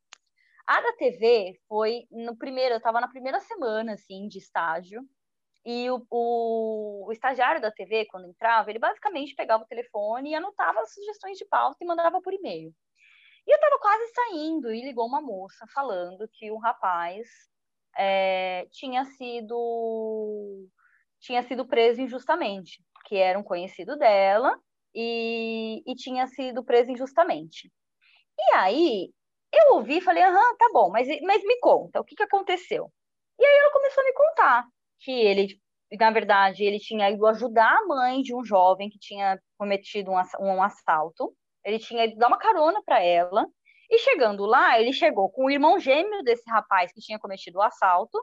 A da TV foi no primeiro, eu estava na primeira semana assim de estágio, e o, o, o, estagiário da TV, quando entrava, ele basicamente pegava o telefone e anotava as sugestões de pauta e mandava por e-mail. E eu estava quase saindo e ligou uma moça falando que um rapaz é, tinha sido tinha sido preso injustamente, que era um conhecido dela e, e tinha sido preso injustamente. E aí, eu ouvi e falei, aham, tá bom, mas, mas me conta, o que, que aconteceu? E aí ela começou a me contar que ele, na verdade, ele tinha ido ajudar a mãe de um jovem que tinha cometido um, assalto, ele tinha ido dar uma carona para ela, e chegando lá, ele chegou com o irmão gêmeo desse rapaz que tinha cometido o assalto,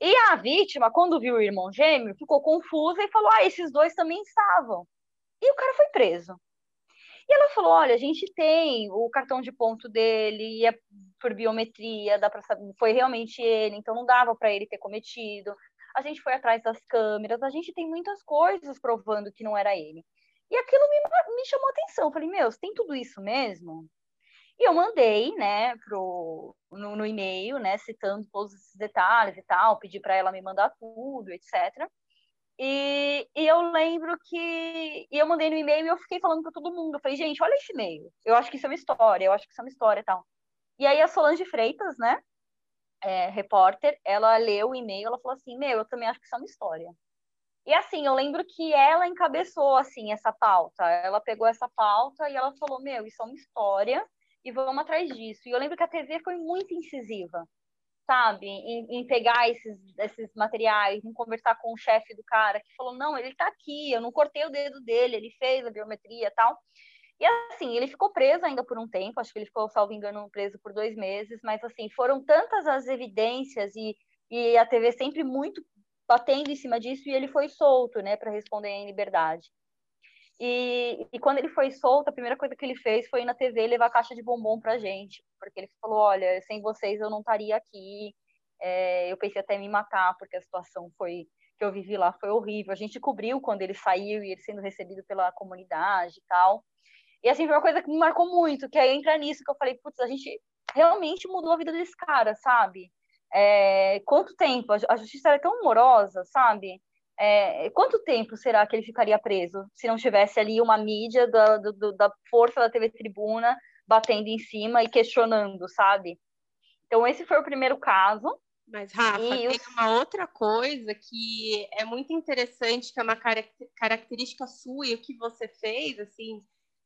e a vítima, quando viu o irmão gêmeo, ficou confusa e falou: Ah, esses dois também estavam. E o cara foi preso. E ela falou: olha, a gente tem o cartão de ponto dele, é por biometria, dá para saber, foi realmente ele, então não dava para ele ter cometido. A gente foi atrás das câmeras, a gente tem muitas coisas provando que não era ele. E aquilo me, me chamou atenção. Falei, meu, tem tudo isso mesmo? E eu mandei, né, pro, no, no e-mail, né, citando todos esses detalhes e tal, pedi para ela me mandar tudo, etc. E, e, eu lembro que eu mandei no e-mail e eu fiquei falando para todo mundo. Eu falei, gente, olha esse e-mail. Eu acho que isso é uma história, eu acho que isso é uma história e tal. E aí a Solange Freitas, né, é, repórter, ela leu o e-mail, ela falou assim, meu, eu também acho que isso é uma história. E assim, eu lembro que ela encabeçou assim essa pauta. Ela pegou essa pauta e ela falou, meu, isso é uma história e vamos atrás disso. E eu lembro que a TV foi muito incisiva sabe, em, em, pegar esses, esses materiais, em conversar com o chefe do cara, que falou, não, ele tá aqui, eu não cortei o dedo dele, ele fez a biometria e tal. E assim, ele ficou preso ainda por um tempo, acho que ele ficou, salvo engano, preso por dois meses, mas assim, foram tantas as evidências e, e a TV sempre muito batendo em cima disso e ele foi solto, né, para responder em liberdade. E, e, quando ele foi solto, a primeira coisa que ele fez foi ir na TV levar caixa de bombom pra gente, porque ele falou: olha, sem vocês eu não estaria aqui. É, eu pensei até em me matar, porque a situação foi que eu vivi lá foi horrível. A gente cobriu quando ele saiu e ele sendo recebido pela comunidade e tal. E assim, foi uma coisa que me marcou muito, que aí entra nisso que eu falei, putz, a gente realmente mudou a vida desse cara, sabe? É, quanto tempo? A justiça era tão amorosa, sabe? É, quanto tempo será que ele ficaria preso se não tivesse ali uma mídia da, do, da força da TV Tribuna batendo em cima e questionando, sabe? Então, esse foi o primeiro caso. Mas, Rafa, e tem os... uma outra coisa que é muito interessante, que é uma característica sua e o que você fez, assim,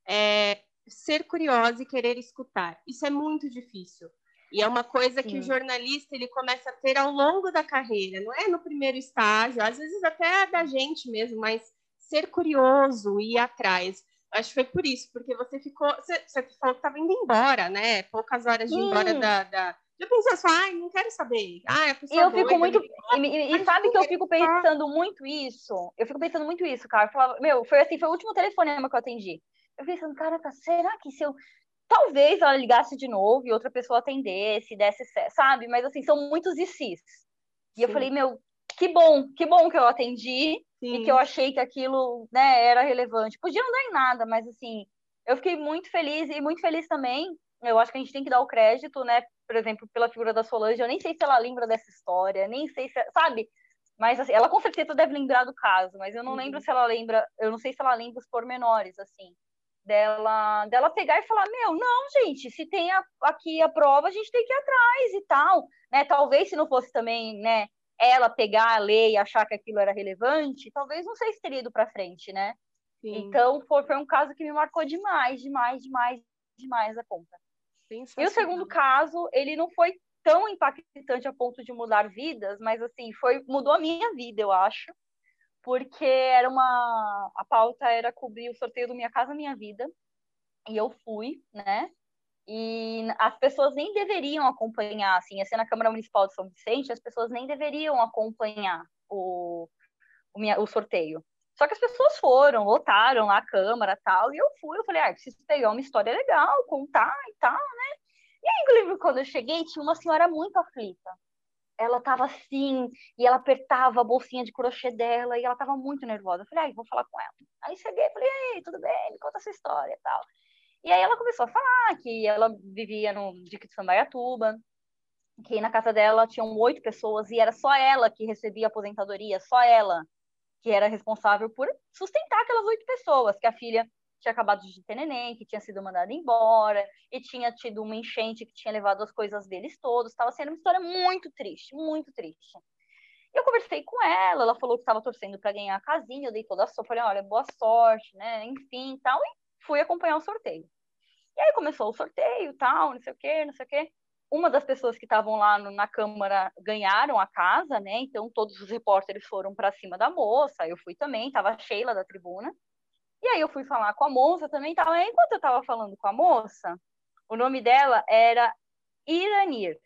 é ser curiosa e querer escutar. Isso é muito difícil. E é uma coisa Sim. que o jornalista ele começa a ter ao longo da carreira, não é no primeiro estágio, às vezes até da gente mesmo, mas ser curioso e ir atrás. Acho que foi por isso, porque você ficou. Você, você falou que estava indo embora, né? Poucas horas de ir embora da, da. Eu pensei assim, ai, não quero saber. Ah, a pessoa eu fico muito. E, e, e sabe que eu fico pensando muito isso? Eu fico pensando muito isso, cara. Eu falava, meu, foi assim, foi o último telefonema que eu atendi. Eu pensando, caraca, será que se eu. Talvez ela ligasse de novo e outra pessoa atendesse, desse, sabe? Mas assim, são muitos e cis. E eu falei, meu, que bom, que bom que eu atendi Sim. e que eu achei que aquilo, né, era relevante. Podia não dar em nada, mas assim, eu fiquei muito feliz e muito feliz também. Eu acho que a gente tem que dar o crédito, né, por exemplo, pela figura da Solange. Eu nem sei se ela lembra dessa história, nem sei se, sabe? Mas assim, ela com certeza deve lembrar do caso, mas eu não uhum. lembro se ela lembra, eu não sei se ela lembra os pormenores, assim dela, dela pegar e falar, meu, não, gente, se tem a, aqui a prova, a gente tem que ir atrás e tal, né? Talvez se não fosse também, né, ela pegar a lei e achar que aquilo era relevante, talvez não sei se teria ido para frente, né? Sim. Então foi, foi um caso que me marcou demais, demais, demais, demais a conta. E o segundo caso, ele não foi tão impactante a ponto de mudar vidas, mas assim, foi mudou a minha vida, eu acho porque era uma a pauta era cobrir o sorteio do Minha Casa Minha Vida e eu fui, né? E as pessoas nem deveriam acompanhar, assim, ia ser na Câmara Municipal de São Vicente, as pessoas nem deveriam acompanhar o, o, minha, o sorteio. Só que as pessoas foram, votaram lá a Câmara tal, e eu fui, eu falei, ah, preciso pegar uma história legal, contar e tal, né? E aí, quando eu cheguei, tinha uma senhora muito aflita ela tava assim, e ela apertava a bolsinha de crochê dela, e ela tava muito nervosa. Eu falei, ai, vou falar com ela. Aí cheguei, falei, ei, tudo bem? Me conta essa história e tal. E aí ela começou a falar que ela vivia no Dique de Sambaiatuba, que na casa dela tinham oito pessoas, e era só ela que recebia aposentadoria, só ela que era responsável por sustentar aquelas oito pessoas, que a filha tinha acabado de ter neném, que tinha sido mandado embora, e tinha tido uma enchente que tinha levado as coisas deles todos. Estava sendo uma história muito triste, muito triste. Eu conversei com ela, ela falou que estava torcendo para ganhar a casinha, eu dei toda a sorte, falei, olha, boa sorte, né, enfim, tal, e fui acompanhar o sorteio. E aí começou o sorteio, tal, não sei o quê, não sei o quê. Uma das pessoas que estavam lá no, na Câmara ganharam a casa, né, então todos os repórteres foram para cima da moça, eu fui também, estava Sheila da tribuna, e aí eu fui falar com a moça também, tava, enquanto eu estava falando com a moça, o nome dela era Iranir.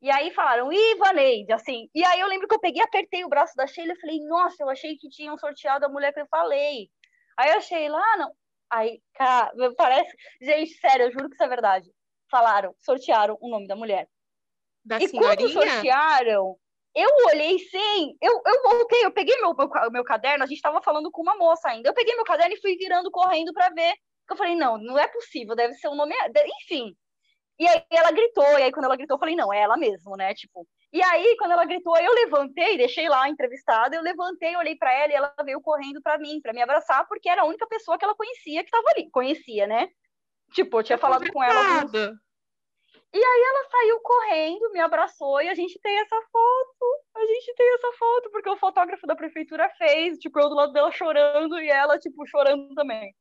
E aí falaram, Ivaneide, assim. E aí eu lembro que eu peguei, apertei o braço da Sheila e falei, nossa, eu achei que tinham sorteado a mulher que eu falei. Aí a Sheila, ah, não. Aí, cara, parece. Gente, sério, eu juro que isso é verdade. Falaram, sortearam o nome da mulher. Da e senhorinha? quando sortearam, eu olhei sim, eu, eu voltei, eu peguei meu, meu, meu caderno, a gente estava falando com uma moça ainda. Eu peguei meu caderno e fui virando correndo para ver. Eu falei, não, não é possível, deve ser um nome. Enfim. E aí ela gritou, e aí quando ela gritou, eu falei, não, é ela mesmo, né? Tipo. E aí, quando ela gritou, eu levantei, deixei lá a entrevistada, eu levantei, olhei para ela e ela veio correndo para mim, para me abraçar, porque era a única pessoa que ela conhecia que estava ali. Conhecia, né? Tipo, eu tinha falado com ela. Alguns... E aí ela saiu correndo, me abraçou e a gente tem essa foto. A gente tem essa foto, porque o fotógrafo da prefeitura fez, tipo, eu do lado dela chorando e ela, tipo, chorando também.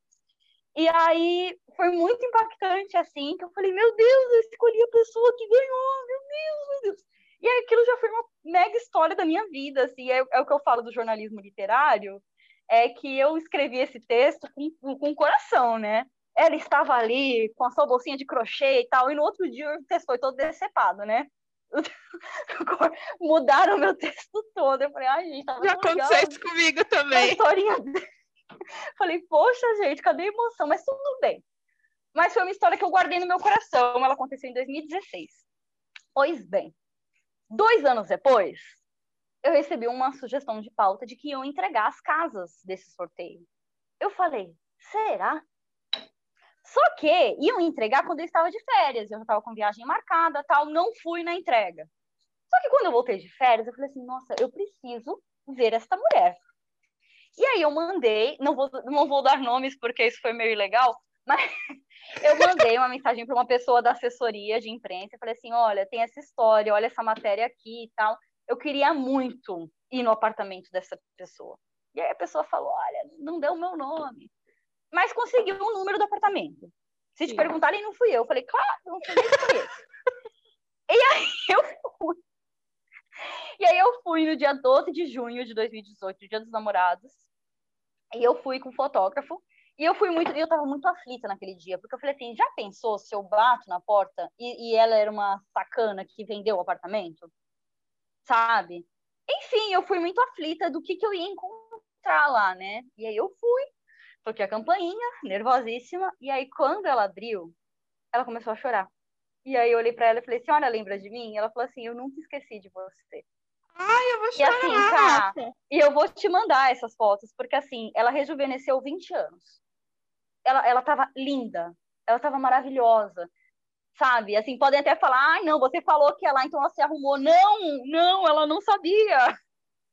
E aí foi muito impactante, assim, que eu falei, meu Deus, eu escolhi a pessoa que ganhou, meu Deus, meu Deus. E aquilo já foi uma mega história da minha vida, assim, é, é o que eu falo do jornalismo literário, é que eu escrevi esse texto com, com o coração, né? Ela estava ali com a sua bolsinha de crochê e tal, e no outro dia o texto foi todo decepado, né? Mudaram meu texto todo. Eu falei, ai, gente, tava Já aconteceu isso comigo também. historinha Falei, poxa, gente, cadê a emoção? Mas tudo bem. Mas foi uma história que eu guardei no meu coração. Ela aconteceu em 2016. Pois bem, dois anos depois, eu recebi uma sugestão de pauta de que iam entregar as casas desse sorteio. Eu falei, será? Só que iam entregar quando eu estava de férias, eu estava com viagem marcada, tal, não fui na entrega. Só que quando eu voltei de férias, eu falei assim, nossa, eu preciso ver esta mulher. E aí eu mandei, não vou, não vou dar nomes porque isso foi meio ilegal, mas eu mandei uma mensagem para uma pessoa da assessoria de imprensa, falei assim, olha, tem essa história, olha essa matéria aqui e tal. Eu queria muito ir no apartamento dessa pessoa. E aí a pessoa falou, olha, não deu o meu nome mas conseguiu o número do apartamento. Se te Sim. perguntarem, não fui eu. Eu falei, claro, não fui nem e aí eu fui. E aí eu fui no dia 12 de junho de 2018, dia dos namorados. E eu fui com o fotógrafo. E eu fui muito, eu tava muito aflita naquele dia, porque eu falei assim, já pensou se eu bato na porta e, e ela era uma sacana que vendeu o apartamento? Sabe? Enfim, eu fui muito aflita do que, que eu ia encontrar lá, né? E aí eu fui, toquei a campainha, nervosíssima, e aí quando ela abriu, ela começou a chorar. E aí eu olhei para ela e falei assim: "Olha, lembra de mim?" Ela falou assim: "Eu nunca esqueci de você." Ai, eu vou chorar. E assim, tá, e eu vou te mandar essas fotos, porque assim, ela rejuvenesceu 20 anos. Ela ela tava linda, ela tava maravilhosa. Sabe? Assim, podem até falar: "Ai, não, você falou que ela então ela se arrumou". Não, não, ela não sabia.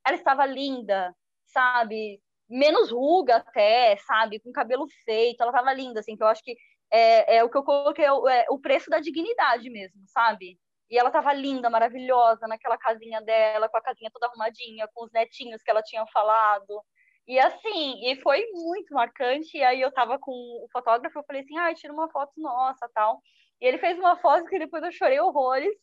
Ela estava linda, sabe? Menos ruga até, sabe? Com cabelo feito, ela tava linda, assim, que eu acho que é, é o que eu coloquei, é, o preço da dignidade mesmo, sabe? E ela tava linda, maravilhosa, naquela casinha dela, com a casinha toda arrumadinha, com os netinhos que ela tinha falado. E assim, e foi muito marcante. E aí eu tava com o fotógrafo, eu falei assim, ah, tira uma foto nossa, tal. E ele fez uma foto que depois eu chorei horrores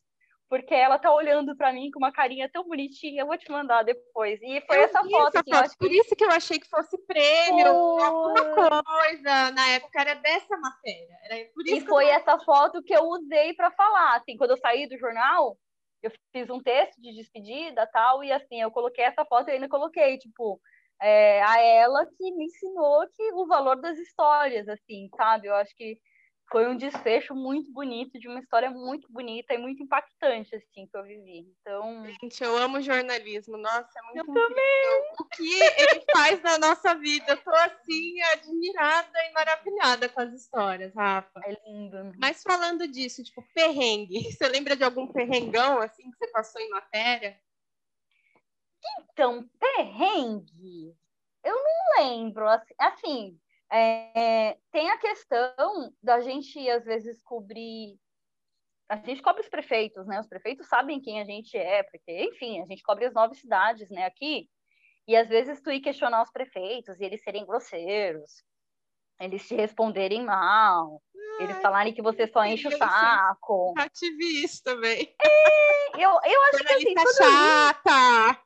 porque ela tá olhando para mim com uma carinha tão bonitinha. Eu vou te mandar depois. E foi eu essa foto. Essa foto. Por que... isso que eu achei que fosse prêmio, foi... alguma coisa. Na época era dessa matéria. Era por isso e foi eu... essa foto que eu usei para falar. Assim, quando eu saí do jornal, eu fiz um texto de despedida tal, e assim, eu coloquei essa foto e ainda coloquei, tipo, é, a ela que me ensinou que o valor das histórias, assim, sabe? Eu acho que foi um desfecho muito bonito, de uma história muito bonita e muito impactante, assim, que eu vivi. Então... Gente, eu amo jornalismo. Nossa, é muito eu incrível. também. O que ele faz na nossa vida. Eu tô, assim, admirada e maravilhada com as histórias, Rafa. É lindo. Mas falando disso, tipo, perrengue. Você lembra de algum perrengão, assim, que você passou em matéria? Então, perrengue... Eu não lembro, assim, assim é, tem a questão da gente, às vezes, cobrir. A gente cobre os prefeitos, né? Os prefeitos sabem quem a gente é, porque, enfim, a gente cobre as nove cidades, né, aqui. E às vezes tu ir questionar os prefeitos e eles serem grosseiros, eles te responderem mal, Ai, eles falarem que você só enche o saco. Ativista também. É, eu, eu acho que assim, chata.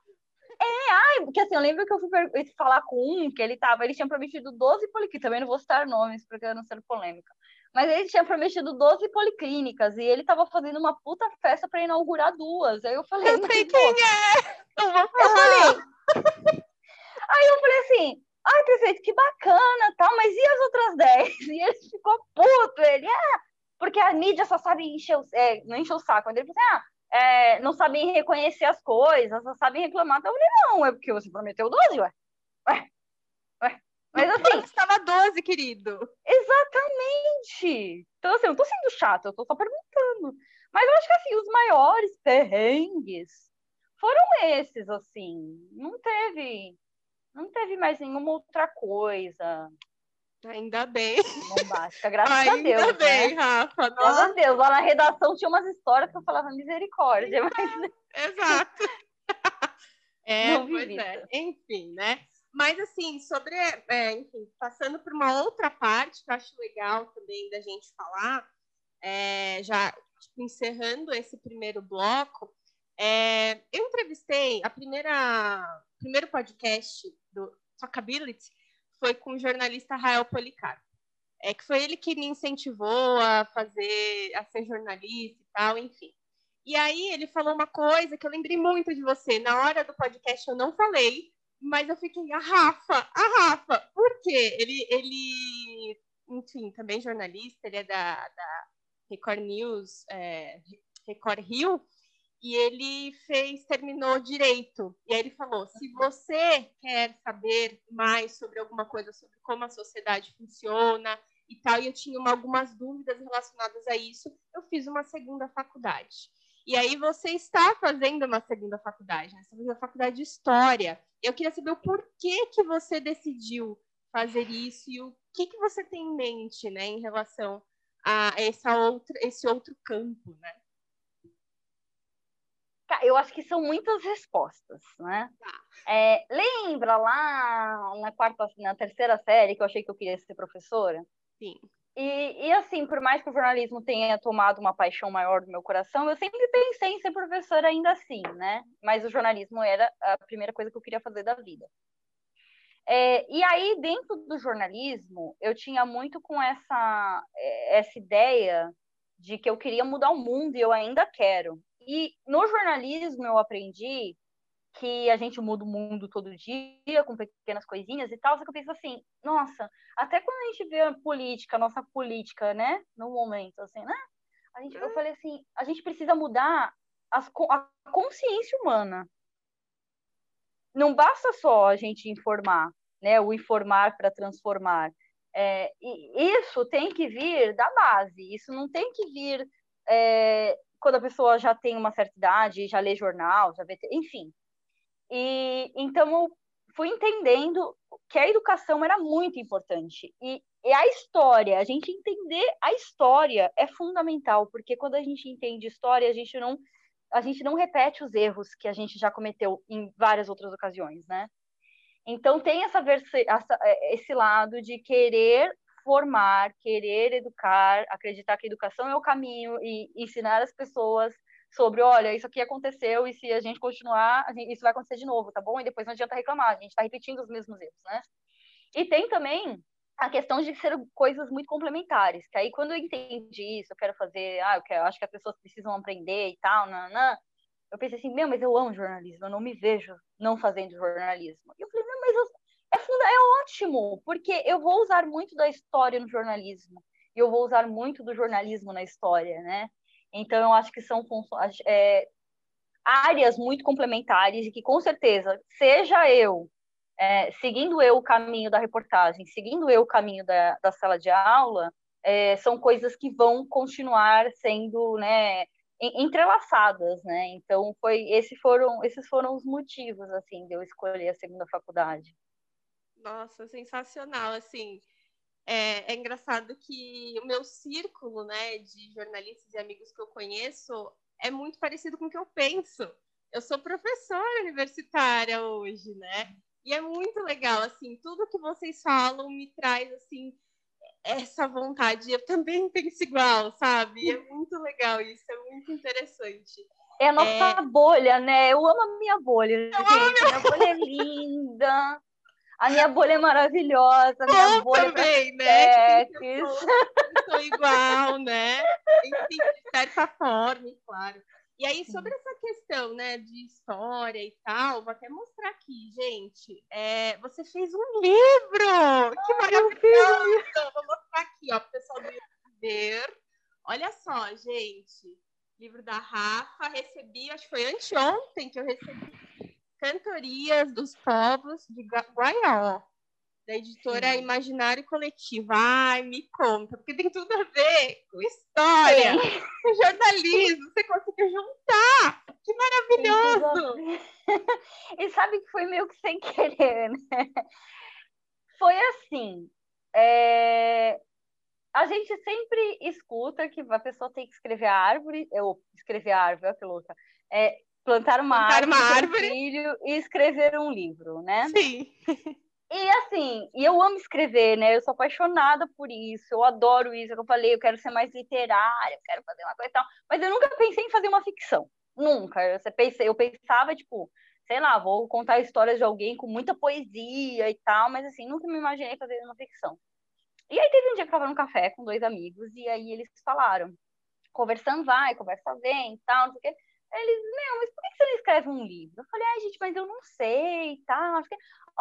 É, ai, porque assim, eu lembro que eu fui falar com um que ele tava, ele tinha prometido 12 policlínicas, também não vou citar nomes porque eu não sendo polêmica. Mas ele tinha prometido 12 policlínicas e ele tava fazendo uma puta festa para inaugurar duas. Aí eu falei, eu sei quem é! Eu vou falar. Eu falei. Aí eu falei assim, ai, prefeito, que bacana, tal, mas e as outras 10? E ele ficou puto, ele, ah, porque a mídia só sabe encher o, é, não encher o saco. Ele falou assim, ah, é, não sabem reconhecer as coisas, não sabem reclamar. Então eu falei, não, é porque você prometeu 12, ué. Ué, ué. Mas assim. Estava 12, querido. Exatamente. Então, assim, eu não tô sendo chata, eu tô só perguntando. Mas eu acho que assim, os maiores perrengues foram esses, assim. Não teve. Não teve mais nenhuma outra coisa. Ainda bem. Bombástica, graças Ainda a Deus. Ainda bem, né? Rafa. Nossa. Graças a Deus. Lá na redação tinha umas histórias que eu falava misericórdia. Mas... Exato. é, Não pois é. Enfim, né? Mas, assim, sobre. É, enfim, passando por uma outra parte que eu acho legal também da gente falar, é, já tipo, encerrando esse primeiro bloco, é, eu entrevistei a primeira primeiro podcast do Talkability foi com o jornalista Rael Policarpo. É que foi ele que me incentivou a fazer, a ser jornalista e tal, enfim. E aí ele falou uma coisa que eu lembrei muito de você. Na hora do podcast eu não falei, mas eu fiquei, a Rafa, a Rafa. Por quê? Ele, ele enfim, também jornalista, ele é da, da Record News, é, Record Rio, e ele fez, terminou direito. E aí ele falou: se você quer saber mais sobre alguma coisa, sobre como a sociedade funciona, e tal, e eu tinha uma, algumas dúvidas relacionadas a isso, eu fiz uma segunda faculdade. E aí você está fazendo uma segunda faculdade, né? Você a faculdade de História. Eu queria saber o porquê que você decidiu fazer isso e o que, que você tem em mente, né, em relação a essa outra, esse outro campo, né? Eu acho que são muitas respostas, né? Tá. É, lembra lá na quarta, na terceira série que eu achei que eu queria ser professora? Sim. E, e, assim, por mais que o jornalismo tenha tomado uma paixão maior do meu coração, eu sempre pensei em ser professora ainda assim, né? Mas o jornalismo era a primeira coisa que eu queria fazer da vida. É, e aí, dentro do jornalismo, eu tinha muito com essa, é, essa ideia de que eu queria mudar o mundo e eu ainda quero. E no jornalismo eu aprendi que a gente muda o mundo todo dia, com pequenas coisinhas e tal, só que eu penso assim, nossa, até quando a gente vê a política, a nossa política, né, no momento, assim, né, a gente, eu falei assim, a gente precisa mudar as, a consciência humana. Não basta só a gente informar, né, o informar para transformar. É, e isso tem que vir da base, isso não tem que vir é, quando a pessoa já tem uma certa idade, já lê jornal, já vê, enfim, e então eu fui entendendo que a educação era muito importante. E, e a história, a gente entender a história é fundamental, porque quando a gente entende história, a gente não a gente não repete os erros que a gente já cometeu em várias outras ocasiões, né? Então tem essa, essa é, esse lado de querer formar, querer educar, acreditar que a educação é o caminho e ensinar as pessoas sobre, olha, isso aqui aconteceu e se a gente continuar, isso vai acontecer de novo, tá bom? E depois não adianta reclamar, a gente está repetindo os mesmos erros, né? E tem também a questão de ser coisas muito complementares, que aí quando eu entendi isso, eu quero fazer, ah, eu, quero, acho que as pessoas precisam aprender e tal, não, não, eu pensei assim, meu, mas eu amo jornalismo, eu não me vejo não fazendo jornalismo. E eu falei, meu, mas eu, é, funda, é ótimo, porque eu vou usar muito da história no jornalismo, e eu vou usar muito do jornalismo na história, né? Então, eu acho que são é, áreas muito complementares e que, com certeza, seja eu é, seguindo eu o caminho da reportagem, seguindo eu o caminho da, da sala de aula, é, são coisas que vão continuar sendo né, entrelaçadas, né? Então foi esse foram esses foram os motivos assim de eu escolher a segunda faculdade. Nossa, sensacional assim. É, é, engraçado que o meu círculo né, de jornalistas e amigos que eu conheço é muito parecido com o que eu penso. Eu sou professora universitária hoje, né? E é muito legal, assim, tudo que vocês falam me traz, assim, essa vontade. Eu também penso igual, sabe? É muito legal isso, é muito interessante. É a nossa é... bolha, né? Eu amo a minha bolha, eu gente. Minha bolha é linda. A minha bolha é maravilhosa, a minha Bom bolha também, é né? Eu sou, eu sou igual, né? Enfim, de certa forma, claro. E aí, sobre essa questão, né, de história e tal, vou até mostrar aqui, gente. É, você fez um livro! Que maravilhoso! Vou mostrar aqui, ó, pro pessoal do YouTube ver. Olha só, gente. Livro da Rafa, recebi, acho que foi anteontem que eu recebi Cantorias dos Povos de Guaió, da editora Sim. Imaginário Coletivo. Ai, me conta, porque tem tudo a ver com história, Sim. com jornalismo, você conseguiu juntar. Que maravilhoso! E sabe que foi meio que sem querer, né? Foi assim, é... a gente sempre escuta que a pessoa tem que escrever a árvore, ou escrever a árvore, olha que louca, é, plantar uma plantar árvore, uma árvore. Um filho e escrever um livro, né? Sim. E assim, e eu amo escrever, né? Eu sou apaixonada por isso, eu adoro isso. Eu falei, eu quero ser mais literária, eu quero fazer uma coisa e tal. Mas eu nunca pensei em fazer uma ficção. Nunca. Eu pensei, eu pensava, tipo, sei lá, vou contar histórias de alguém com muita poesia e tal, mas assim, nunca me imaginei fazer uma ficção. E aí teve um dia que eu tava no café com dois amigos, e aí eles falaram, conversando vai, conversa vem e tal, não sei o quê. Eles, meu, mas por que você não escreve um livro? Eu falei, ai, gente, mas eu não sei e tal.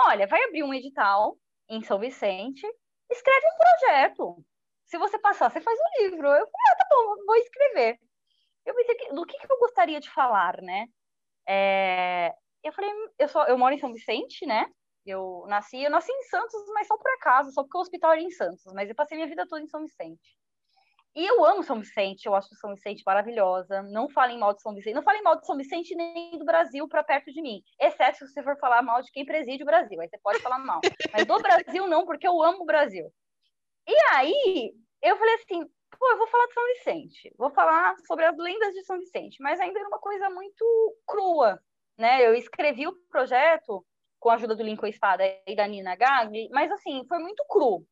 Olha, vai abrir um edital em São Vicente, escreve um projeto. Se você passar, você faz um livro. Eu falei, ah, tá bom, vou escrever. Eu pensei, do que, que eu gostaria de falar, né? É, eu falei, eu, sou, eu moro em São Vicente, né? Eu nasci, eu nasci em Santos, mas só por acaso, só porque o hospital era em Santos, mas eu passei minha vida toda em São Vicente. E eu amo São Vicente, eu acho São Vicente maravilhosa. Não falem mal de São Vicente, não falem mal de São Vicente nem do Brasil para perto de mim. Exceto se você for falar mal de quem preside o Brasil, aí você pode falar mal. Mas do Brasil não, porque eu amo o Brasil. E aí, eu falei assim, pô, eu vou falar de São Vicente, vou falar sobre as lendas de São Vicente, mas ainda era uma coisa muito crua, né? Eu escrevi o projeto com a ajuda do Lincoln Espada e da Nina Gagli, mas assim, foi muito cru.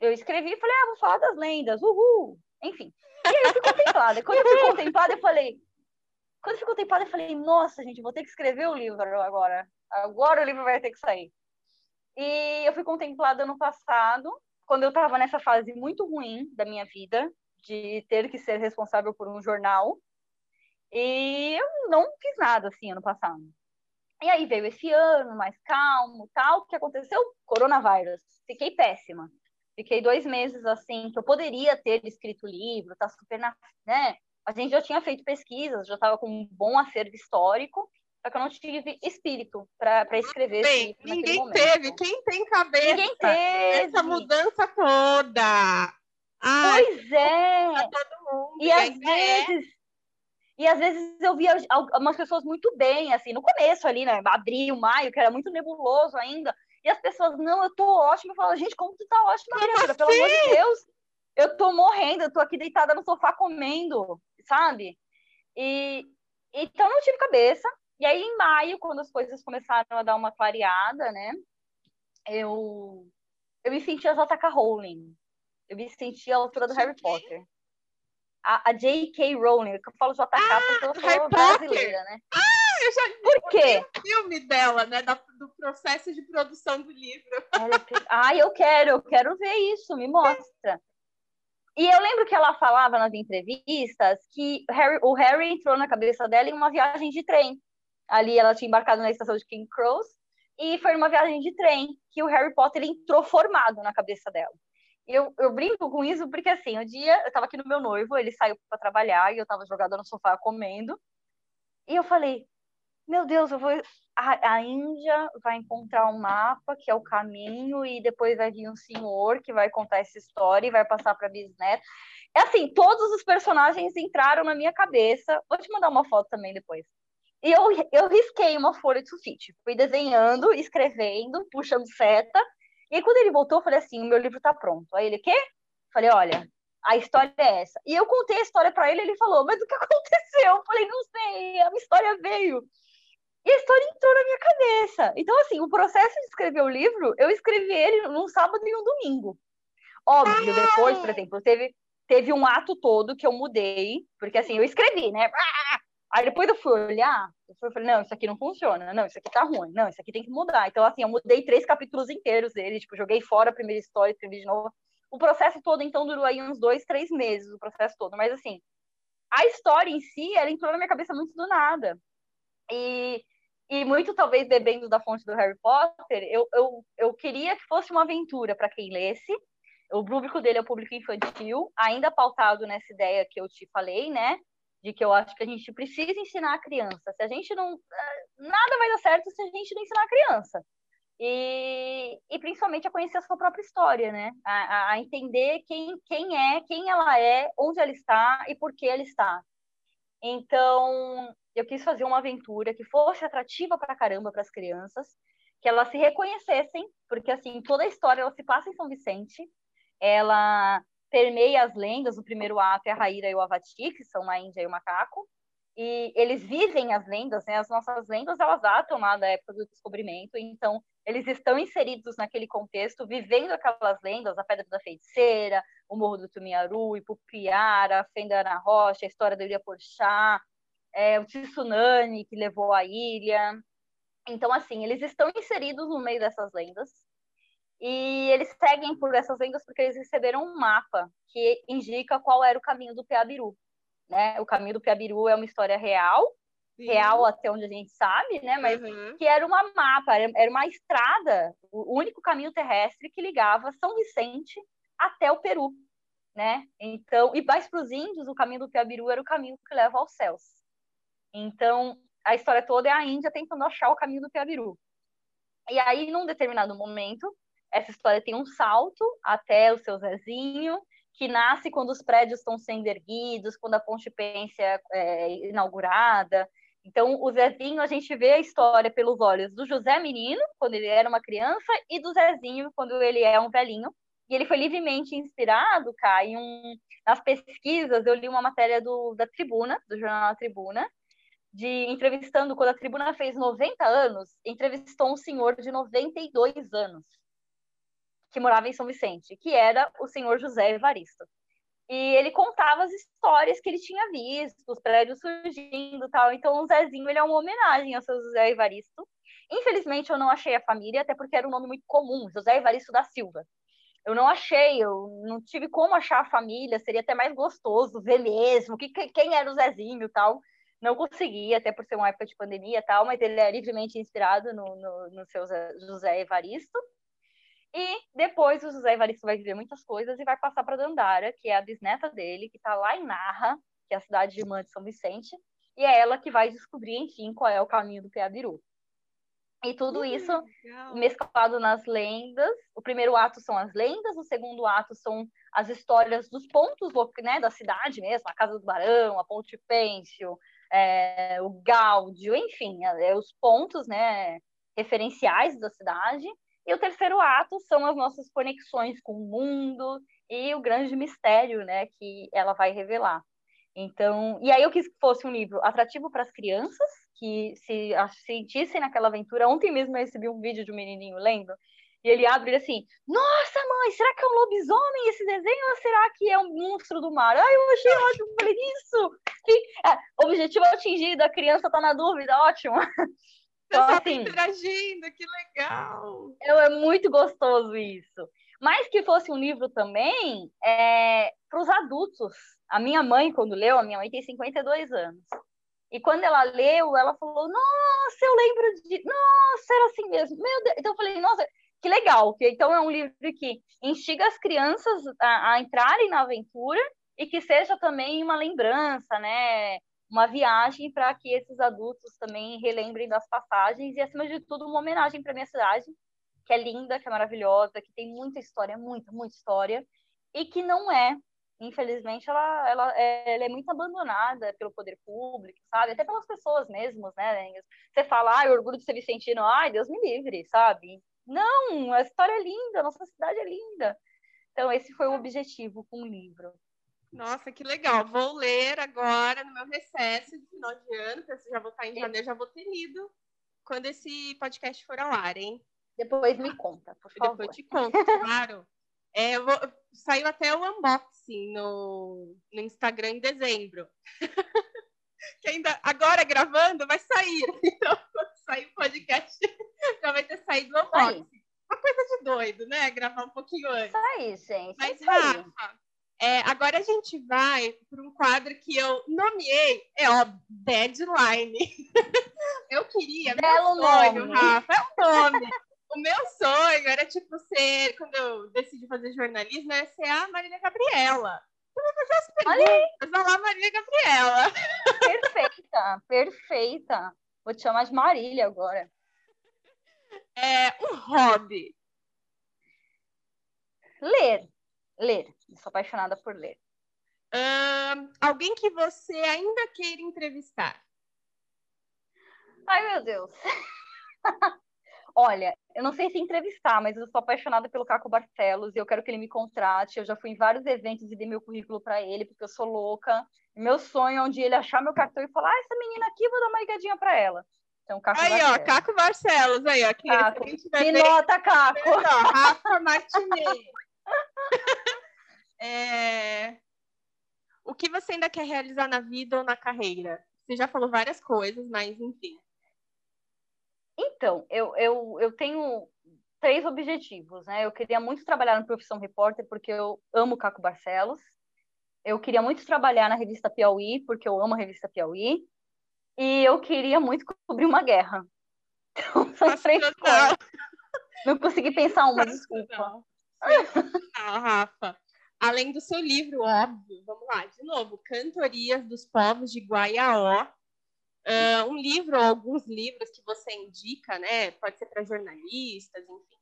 Eu escrevi e falei, ah, vou falar das lendas, uhul, enfim. E aí eu fui contemplada. Quando eu fui contemplada, eu falei. Quando eu fui contemplada, eu falei, nossa, gente, vou ter que escrever o livro agora. Agora o livro vai ter que sair. E eu fui contemplada no passado, quando eu estava nessa fase muito ruim da minha vida, de ter que ser responsável por um jornal. E eu não fiz nada assim ano passado. E aí veio esse ano mais calmo, tal. O que aconteceu? Coronavírus. Fiquei péssima. Fiquei dois meses assim, que eu poderia ter escrito o livro, tá super na. Né? A gente já tinha feito pesquisas, já estava com um bom acervo histórico, só que eu não tive espírito para escrever Bem. Ninguém teve. Quem tem cabeça? Ninguém teve. Essa mudança toda. Ai, pois é. Todo mundo. E, às é. vezes. E às vezes eu via algumas pessoas muito bem, assim, no começo ali, né? Abril, maio, que era muito nebuloso ainda. E as pessoas, não, eu tô ótima. Eu falo, gente, como tu tá ótima, criatura? Pelo amor de Deus. Eu tô morrendo, eu tô aqui deitada no sofá comendo, sabe? E então não tive cabeça. E aí, em maio, quando as coisas começaram a dar uma clareada, né? Eu, eu me senti a J.K. Rowling. Eu me senti a altura do Harry Potter. A, a J.K. Rowling, eu falo JK ah, porque eu sou brasileira, né? Ah! Eu já Por quê? um filme dela, né? Da, do processo de produção do livro. Ela... Ai, eu quero, eu quero ver isso, me mostra. E eu lembro que ela falava nas entrevistas que Harry, o Harry entrou na cabeça dela em uma viagem de trem. Ali ela tinha embarcado na estação de King Cross e foi numa viagem de trem que o Harry Potter entrou formado na cabeça dela. Eu, eu brinco com isso porque, assim, um dia eu tava aqui no meu noivo, ele saiu para trabalhar e eu tava jogada no sofá comendo. E eu falei, meu Deus, eu vou. A, a Índia vai encontrar um mapa que é o caminho, e depois vai vir um senhor que vai contar essa história e vai passar para bisneto. É assim, todos os personagens entraram na minha cabeça. Vou te mandar uma foto também depois. E eu, eu risquei uma folha de sulfite. Fui desenhando, escrevendo, puxando seta. E aí, quando ele voltou, eu falei assim: o meu livro está pronto. Aí ele, quê? Falei, olha, a história é essa. E eu contei a história para ele, ele falou, mas o que aconteceu? Eu falei, não sei, a minha história veio. E a história entrou na minha cabeça. Então, assim, o processo de escrever o livro, eu escrevi ele num sábado e um domingo. Óbvio, depois, por exemplo, teve, teve um ato todo que eu mudei, porque assim, eu escrevi, né? Aí depois eu fui olhar, eu falei, não, isso aqui não funciona, não, isso aqui tá ruim, não, isso aqui tem que mudar. Então, assim, eu mudei três capítulos inteiros dele, tipo, joguei fora a primeira história, escrevi de novo. O processo todo, então, durou aí uns dois, três meses, o processo todo. Mas, assim, a história em si, ela entrou na minha cabeça muito do nada. E e muito talvez bebendo da fonte do Harry Potter, eu, eu, eu queria que fosse uma aventura para quem lesse. O público dele é o público infantil, ainda pautado nessa ideia que eu te falei, né? De que eu acho que a gente precisa ensinar a criança. Se a gente não. Eh, nada vai dar certo se a gente não ensinar a criança. E, e principalmente a conhecer a sua própria história, né? A, a entender quem, quem é, quem ela é, onde ela está e por que ela está. Então, eu quis fazer uma aventura que fosse atrativa para caramba para as crianças, que elas se reconhecessem, porque assim, toda a história ela se passa em São Vicente, ela permeia as lendas, o primeiro ato é a Raíra e o Avati, que são uma índia e o macaco, e eles vivem as lendas, né? As nossas lendas, elas datam lá da época do descobrimento, então eles estão inseridos naquele contexto, vivendo aquelas lendas, a Pedra da Feiticeira, o Morro do Tumiaru, Ipupiara, a Fenda na Rocha, a história do Ilha Porchá, é, o tsunami que levou a ilha. Então, assim, eles estão inseridos no meio dessas lendas e eles seguem por essas lendas porque eles receberam um mapa que indica qual era o caminho do Piabiru. Né? O caminho do Piabiru é uma história real, Sim. real até onde a gente sabe, né? Mas uhum. que era uma mapa, era uma estrada, o único caminho terrestre que ligava São Vicente até o Peru, né? Então, e mais para os índios, o caminho do Piabiru era o caminho que leva aos céus. Então, a história toda é a Índia tentando achar o caminho do Piabiru. E aí, num determinado momento, essa história tem um salto até o seu Zezinho, que nasce quando os prédios estão sendo erguidos, quando a Ponte Pência é inaugurada. Então, o Zezinho, a gente vê a história pelos olhos do José Menino, quando ele era uma criança, e do Zezinho, quando ele é um velhinho. E ele foi livremente inspirado, Cá, em um... nas pesquisas, eu li uma matéria do, da Tribuna, do jornal Tribuna, de entrevistando, quando a Tribuna fez 90 anos, entrevistou um senhor de 92 anos, que morava em São Vicente, que era o senhor José Evaristo. E ele contava as histórias que ele tinha visto, os prédios surgindo tal. Então, o Zezinho ele é uma homenagem ao seu José Evaristo. Infelizmente, eu não achei a família, até porque era um nome muito comum, José Evaristo da Silva. Eu não achei, eu não tive como achar a família, seria até mais gostoso ver mesmo que, quem era o Zezinho tal. Não consegui, até por ser uma época de pandemia tal, mas ele é livremente inspirado no, no, no seu José Evaristo. E depois o José Evaristo vai viver muitas coisas e vai passar para Dandara, que é a bisneta dele, que está lá em Narra, que é a cidade de irmã de São Vicente, e é ela que vai descobrir, enfim, qual é o caminho do Peabiru. E tudo isso legal. mesclado nas lendas. O primeiro ato são as lendas, o segundo ato são as histórias dos pontos né, da cidade mesmo, a Casa do Barão, a Ponte Pêncio, é, o Gáudio, enfim, é, os pontos né, referenciais da cidade. E o terceiro ato são as nossas conexões com o mundo e o grande mistério, né, que ela vai revelar. Então, e aí eu quis que fosse um livro atrativo para as crianças, que se sentissem naquela aventura. Ontem mesmo eu recebi um vídeo de um menininho lendo, e ele abre assim: Nossa, mãe, será que é um lobisomem esse desenho ou será que é um monstro do mar? Ai, eu achei ótimo, falei isso. É, objetivo atingido, a criança está na dúvida, ótimo. Então, assim, interagindo, que legal! É, é muito gostoso isso. Mas que fosse um livro também é, para os adultos. A minha mãe, quando leu, a minha mãe tem 52 anos. E quando ela leu, ela falou: Nossa, eu lembro de. Nossa, era assim mesmo. Meu Deus. Então eu falei: Nossa, que legal. Que, então é um livro que instiga as crianças a, a entrarem na aventura e que seja também uma lembrança, né? uma viagem para que esses adultos também relembrem das passagens e, acima de tudo, uma homenagem para minha cidade, que é linda, que é maravilhosa, que tem muita história, muita, muita história, e que não é, infelizmente, ela, ela, ela é muito abandonada pelo poder público, sabe? Até pelas pessoas mesmas, né? Você fala, ai, orgulho de ser vicentino, ai, Deus me livre, sabe? Não, a história é linda, a nossa cidade é linda. Então, esse foi o objetivo com o livro. Nossa, que legal. Vou ler agora no meu recesso de final de ano, porque já vou estar em janeiro, já vou ter lido quando esse podcast for ao ar, hein? Depois me conta, por favor. Depois te conto, claro. É, vou... Saiu até o unboxing no, no Instagram em dezembro. que ainda agora gravando vai sair. Então, sair o podcast, já vai ter saído o unboxing. Uma coisa de doido, né? Gravar um pouquinho antes. Isso aí, gente. Mas, Rafa, é, agora a gente vai para um quadro que eu nomeei, é óbvio, Deadline. eu queria, Belo meu sonho, nome. Rafa, é o nome. o meu sonho era, tipo, ser, quando eu decidi fazer jornalismo, era ser a Marília Gabriela. Eu vou fazer as perguntas, olha lá, Marília Gabriela. Perfeita, perfeita. Vou te chamar de Marília agora. É um hobby. Ler. Ler. Sou apaixonada por ler. Alguém que você ainda queira entrevistar? Ai, meu Deus. Olha, eu não sei se entrevistar, mas eu sou apaixonada pelo Caco Barcelos e eu quero que ele me contrate. Eu já fui em vários eventos e dei meu currículo para ele, porque eu sou louca. Meu sonho é um dia ele achar meu cartão e falar: ah, essa menina aqui, vou dar uma ligadinha para ela. Então, Caco aí, Barcelos. ó, Caco Barcelos, aí, ó. Que Caco. Nota, Caco. Ó, Rafa Martinez. É... O que você ainda quer realizar na vida ou na carreira? Você já falou várias coisas, mas enfim. Então, eu, eu, eu tenho três objetivos, né? Eu queria muito trabalhar na profissão repórter, porque eu amo Caco Barcelos. Eu queria muito trabalhar na revista Piauí, porque eu amo a revista Piauí. E eu queria muito cobrir uma guerra. Então, são Nossa, três coisas. Não consegui pensar uma, desculpa. Não, Rafa além do seu livro, óbvio. Vamos lá, de novo, Cantorias dos Povos de Guaiaó. Uh, um livro ou alguns livros que você indica, né? Pode ser para jornalistas, enfim.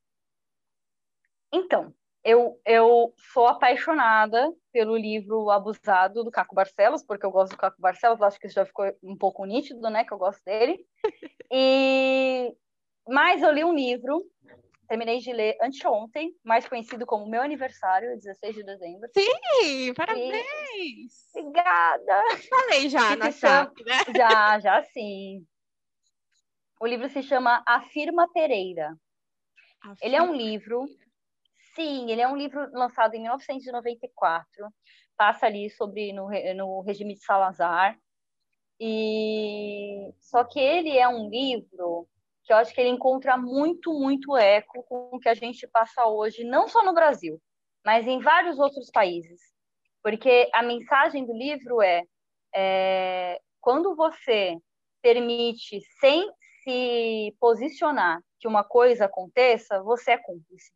Então, eu, eu sou apaixonada pelo livro Abusado do Caco Barcelos, porque eu gosto do Caco Barcelos, acho que isso já ficou um pouco nítido, né, que eu gosto dele. E mas eu li um livro, terminei de ler anteontem, mais conhecido como Meu Aniversário, 16 de dezembro. Sim, parabéns! E... Obrigada! Falei já na chama... né? Já, já sim. O livro se chama Afirma Pereira. Afirma Ele é um livro Sim, ele é um livro lançado em 1994, passa ali sobre no, no regime de Salazar. E só que ele é um livro que eu acho que ele encontra muito, muito eco com o que a gente passa hoje, não só no Brasil, mas em vários outros países. Porque a mensagem do livro é, é quando você permite, sem se posicionar, que uma coisa aconteça, você é cúmplice.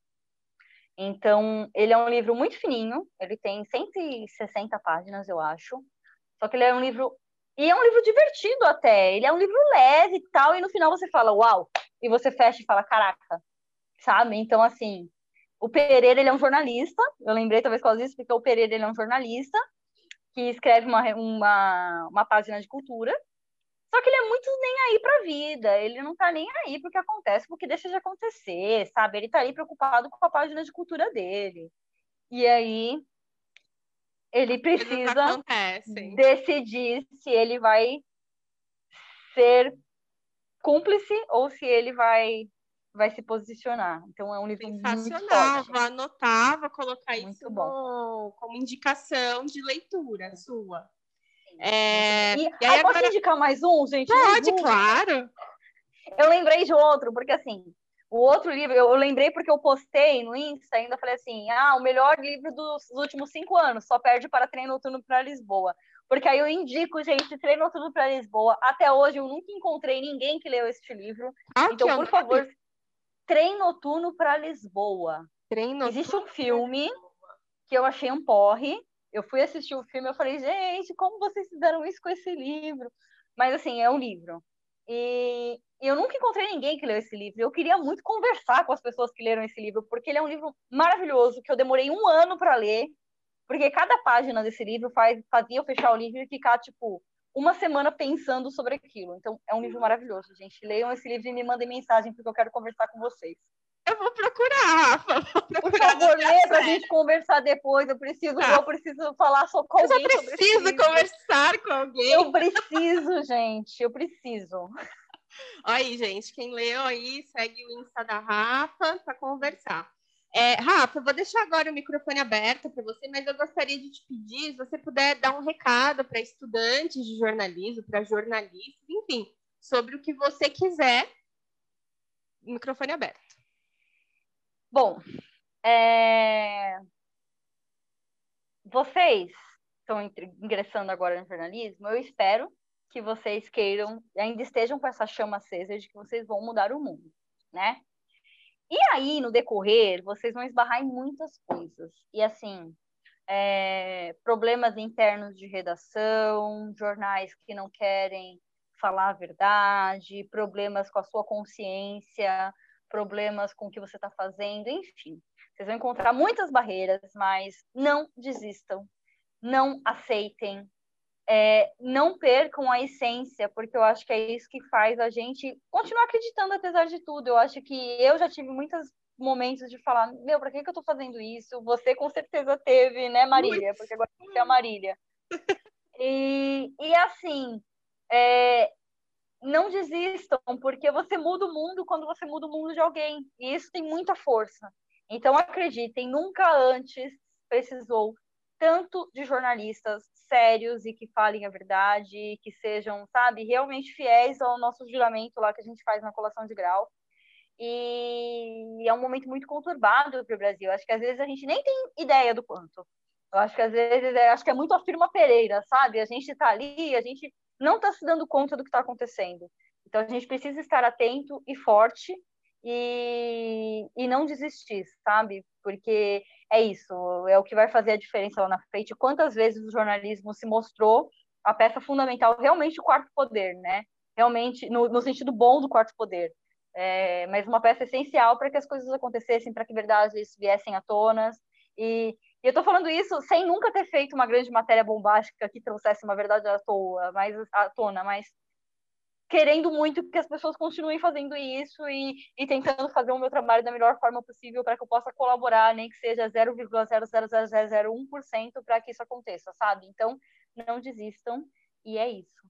Então, ele é um livro muito fininho, ele tem 160 páginas, eu acho. Só que ele é um livro. E é um livro divertido até. Ele é um livro leve e tal, e no final você fala, uau! E você fecha e fala, caraca, sabe? Então, assim, o Pereira, ele é um jornalista. Eu lembrei talvez causa disso, porque o Pereira, ele é um jornalista que escreve uma, uma, uma página de cultura. Só que ele é muito nem aí pra vida, ele não tá nem aí pro que acontece, porque deixa de acontecer, sabe? Ele tá ali preocupado com a página de cultura dele. E aí ele precisa decidir se ele vai ser cúmplice ou se ele vai vai se posicionar. Então é um livro Sensacional, vou anotar, vou colocar muito isso bom. como indicação de leitura sua. É... E, e aí, agora... Posso indicar mais um, gente? Pode, um. claro. Eu lembrei de outro, porque assim, o outro livro, eu, lembrei porque eu postei no Insta, ainda falei assim, ah, o melhor livro dos, últimos cinco anos, só perde para Treino Noturno para Lisboa. Porque aí eu indico, gente, Treino Noturno para Lisboa. Até hoje eu nunca encontrei ninguém que leu este livro. Ah, então, por favor, Treino Noturno para Lisboa. Treino Existe um filme que eu achei um porre, eu fui assistir o filme, eu falei, gente, como vocês fizeram isso com esse livro? Mas assim, é um livro. E eu nunca encontrei ninguém que leu esse livro. Eu queria muito conversar com as pessoas que leram esse livro, porque ele é um livro maravilhoso, que eu demorei um ano para ler, porque cada página desse livro faz, fazia eu fechar o livro e ficar, tipo, uma semana pensando sobre aquilo. Então, é um livro maravilhoso, gente. Leiam esse livro e me mandem mensagem, porque eu quero conversar com vocês. Eu vou procurar, Rafa. Vou procurar Por favor, lê pra gente conversar depois. Eu preciso, eu preciso falar só com alguém. Eu preciso conversar com alguém. Eu preciso, gente. Eu preciso. Aí, gente, quem leu aí, segue o Insta da Rafa para conversar. É, Rafa, eu vou deixar agora o microfone aberto para você, mas eu gostaria de te pedir, se você puder dar um recado para estudantes de jornalismo, para jornalistas, enfim, sobre o que você quiser. Microfone aberto. Bom, é... vocês estão ingressando agora no jornalismo, eu espero que vocês queiram, ainda estejam com essa chama acesa de que vocês vão mudar o mundo, né? E aí, no decorrer, vocês vão esbarrar em muitas coisas. E assim, é... problemas internos de redação, jornais que não querem falar a verdade, problemas com a sua consciência, problemas com o que você está fazendo, enfim. Vocês vão encontrar muitas barreiras, mas não desistam, não aceitem, é, não percam a essência, porque eu acho que é isso que faz a gente continuar acreditando apesar de tudo. Eu acho que eu já tive muitos momentos de falar, meu, para que, que eu estou fazendo isso? Você com certeza teve, né, Marília? Porque agora você é a Marília. E, e assim, é, não desistam, porque você muda o mundo quando você muda o mundo de alguém. E isso tem muita força. Então acreditem, nunca antes precisou tanto de jornalistas sérios e que falem a verdade, que sejam, sabe, realmente fiéis ao nosso juramento lá que a gente faz na colação de grau. E é um momento muito conturbado para o Brasil. Acho que às vezes a gente nem tem ideia do quanto. Eu acho que às vezes é, acho que é muito a firma Pereira, sabe? A gente está ali, a gente não está se dando conta do que está acontecendo. Então, a gente precisa estar atento e forte e, e não desistir, sabe? Porque é isso, é o que vai fazer a diferença lá na frente. Quantas vezes o jornalismo se mostrou a peça fundamental, realmente o quarto poder, né? realmente, no, no sentido bom do quarto poder. É, mas uma peça essencial para que as coisas acontecessem, para que verdades viessem à tona. E, e eu estou falando isso sem nunca ter feito uma grande matéria bombástica que trouxesse uma verdade à toa, mais à tona, mas querendo muito que as pessoas continuem fazendo isso e, e tentando fazer o meu trabalho da melhor forma possível para que eu possa colaborar, nem que seja 0,00001% para que isso aconteça, sabe? Então, não desistam e é isso.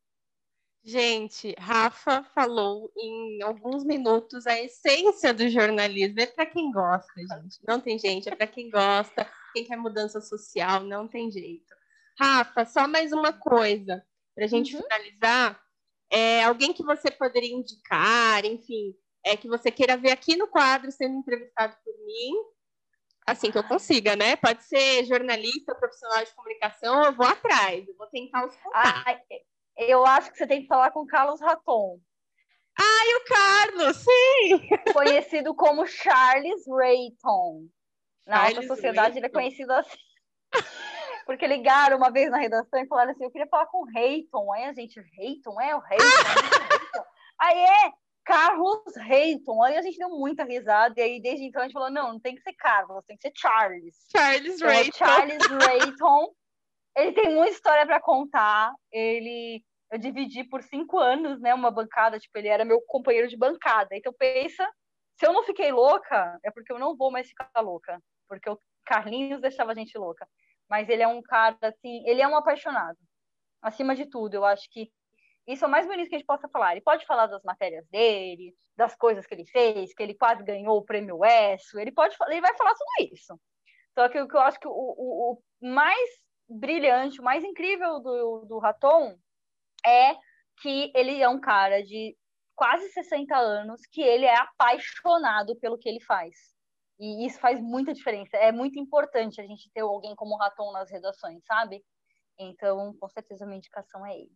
Gente, Rafa falou em alguns minutos a essência do jornalismo. É para quem gosta, gente. Não tem gente, é para quem gosta, quem quer mudança social, não tem jeito. Rafa, só mais uma coisa para a gente uhum. finalizar é, alguém que você poderia indicar, enfim, é que você queira ver aqui no quadro sendo entrevistado por mim, assim que eu consiga, né? Pode ser jornalista, profissional de comunicação, eu vou atrás, eu vou tentar os contatos. Ah, eu acho que você tem que falar com Carlos Raton. Ai, o Carlos, sim! Conhecido como Charles Rayton. Na alta sociedade ele é conhecido assim porque ligaram uma vez na redação e falaram assim: eu queria falar com o Reiton. Aí a gente, Reiton? É o Reiton? É aí é Carlos Reiton. Aí a gente deu muita risada. E aí desde então a gente falou: não, não tem que ser Carlos, tem que ser Charles. Charles então, Reiton. Charles Reiton. Ele tem muita história para contar. Ele. Eu dividi por cinco anos, né? Uma bancada, tipo, ele era meu companheiro de bancada. Então pensa, se eu não fiquei louca, é porque eu não vou mais ficar louca. Porque o Carlinhos deixava a gente louca mas ele é um cara, assim, ele é um apaixonado. Acima de tudo, eu acho que isso é o mais bonito que a gente possa falar. Ele pode falar das matérias dele, das coisas que ele fez, que ele quase ganhou o prêmio ESSO, ele pode ele vai falar tudo isso. Só que o que eu acho que o, o, o mais brilhante, o mais incrível do, do Raton é que ele é um cara de quase 60 anos, que ele é apaixonado pelo que ele faz. E isso faz muita diferença. É muito importante a gente ter alguém como o Raton nas redações, sabe? Então, com certeza, minha indicação é ele.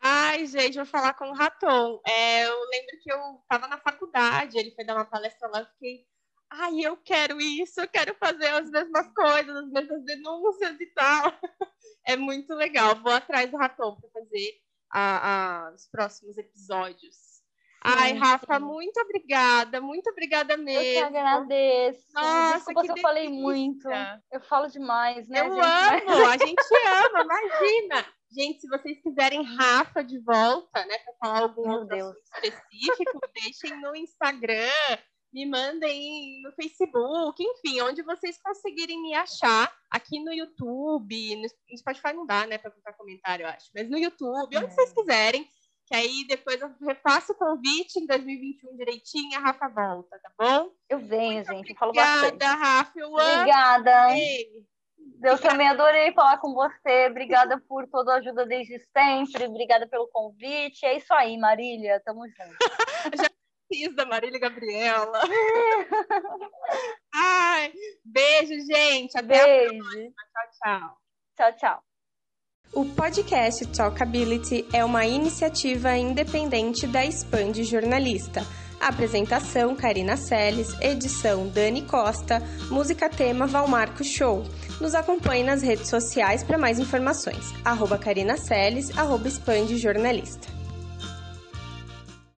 Ai, gente, vou falar com o Raton. É, eu lembro que eu estava na faculdade, ele foi dar uma palestra lá, eu fiquei, ai, eu quero isso, eu quero fazer as mesmas coisas, as mesmas denúncias e tal. É muito legal. Vou atrás do Raton para fazer a, a, os próximos episódios. Ai, Rafa, muito obrigada, muito obrigada mesmo. Eu que agradeço. Nossa, Desculpa que se eu falei muito. Eu falo demais, né? Eu gente? amo, a gente ama, imagina. Gente, se vocês quiserem Rafa de volta, né, para falar algum Meu Deus. específico, deixem no Instagram, me mandem no Facebook, enfim, onde vocês conseguirem me achar, aqui no YouTube, no Spotify não dá, né, para botar comentário, eu acho, mas no YouTube, onde é. vocês quiserem que aí depois eu refaço o convite em 2021 direitinho, a Rafa volta, tá bom? Eu venho, Muito gente, eu falo bastante. Obrigada, Rafa, eu Obrigada. Eu também adorei falar com você. Obrigada por toda a ajuda desde sempre. Obrigada pelo convite. É isso aí, Marília. Tamo junto. Já fiz da Marília Gabriela. Ai, beijo, gente. Até beijo. a próxima. Tchau, tchau. Tchau, tchau. O podcast Talkability é uma iniciativa independente da Expand Jornalista. Apresentação Karina Seles, edição Dani Costa, música tema Valmarco Show. Nos acompanhe nas redes sociais para mais informações. Arroba Karina Seles, arroba Expand Jornalista.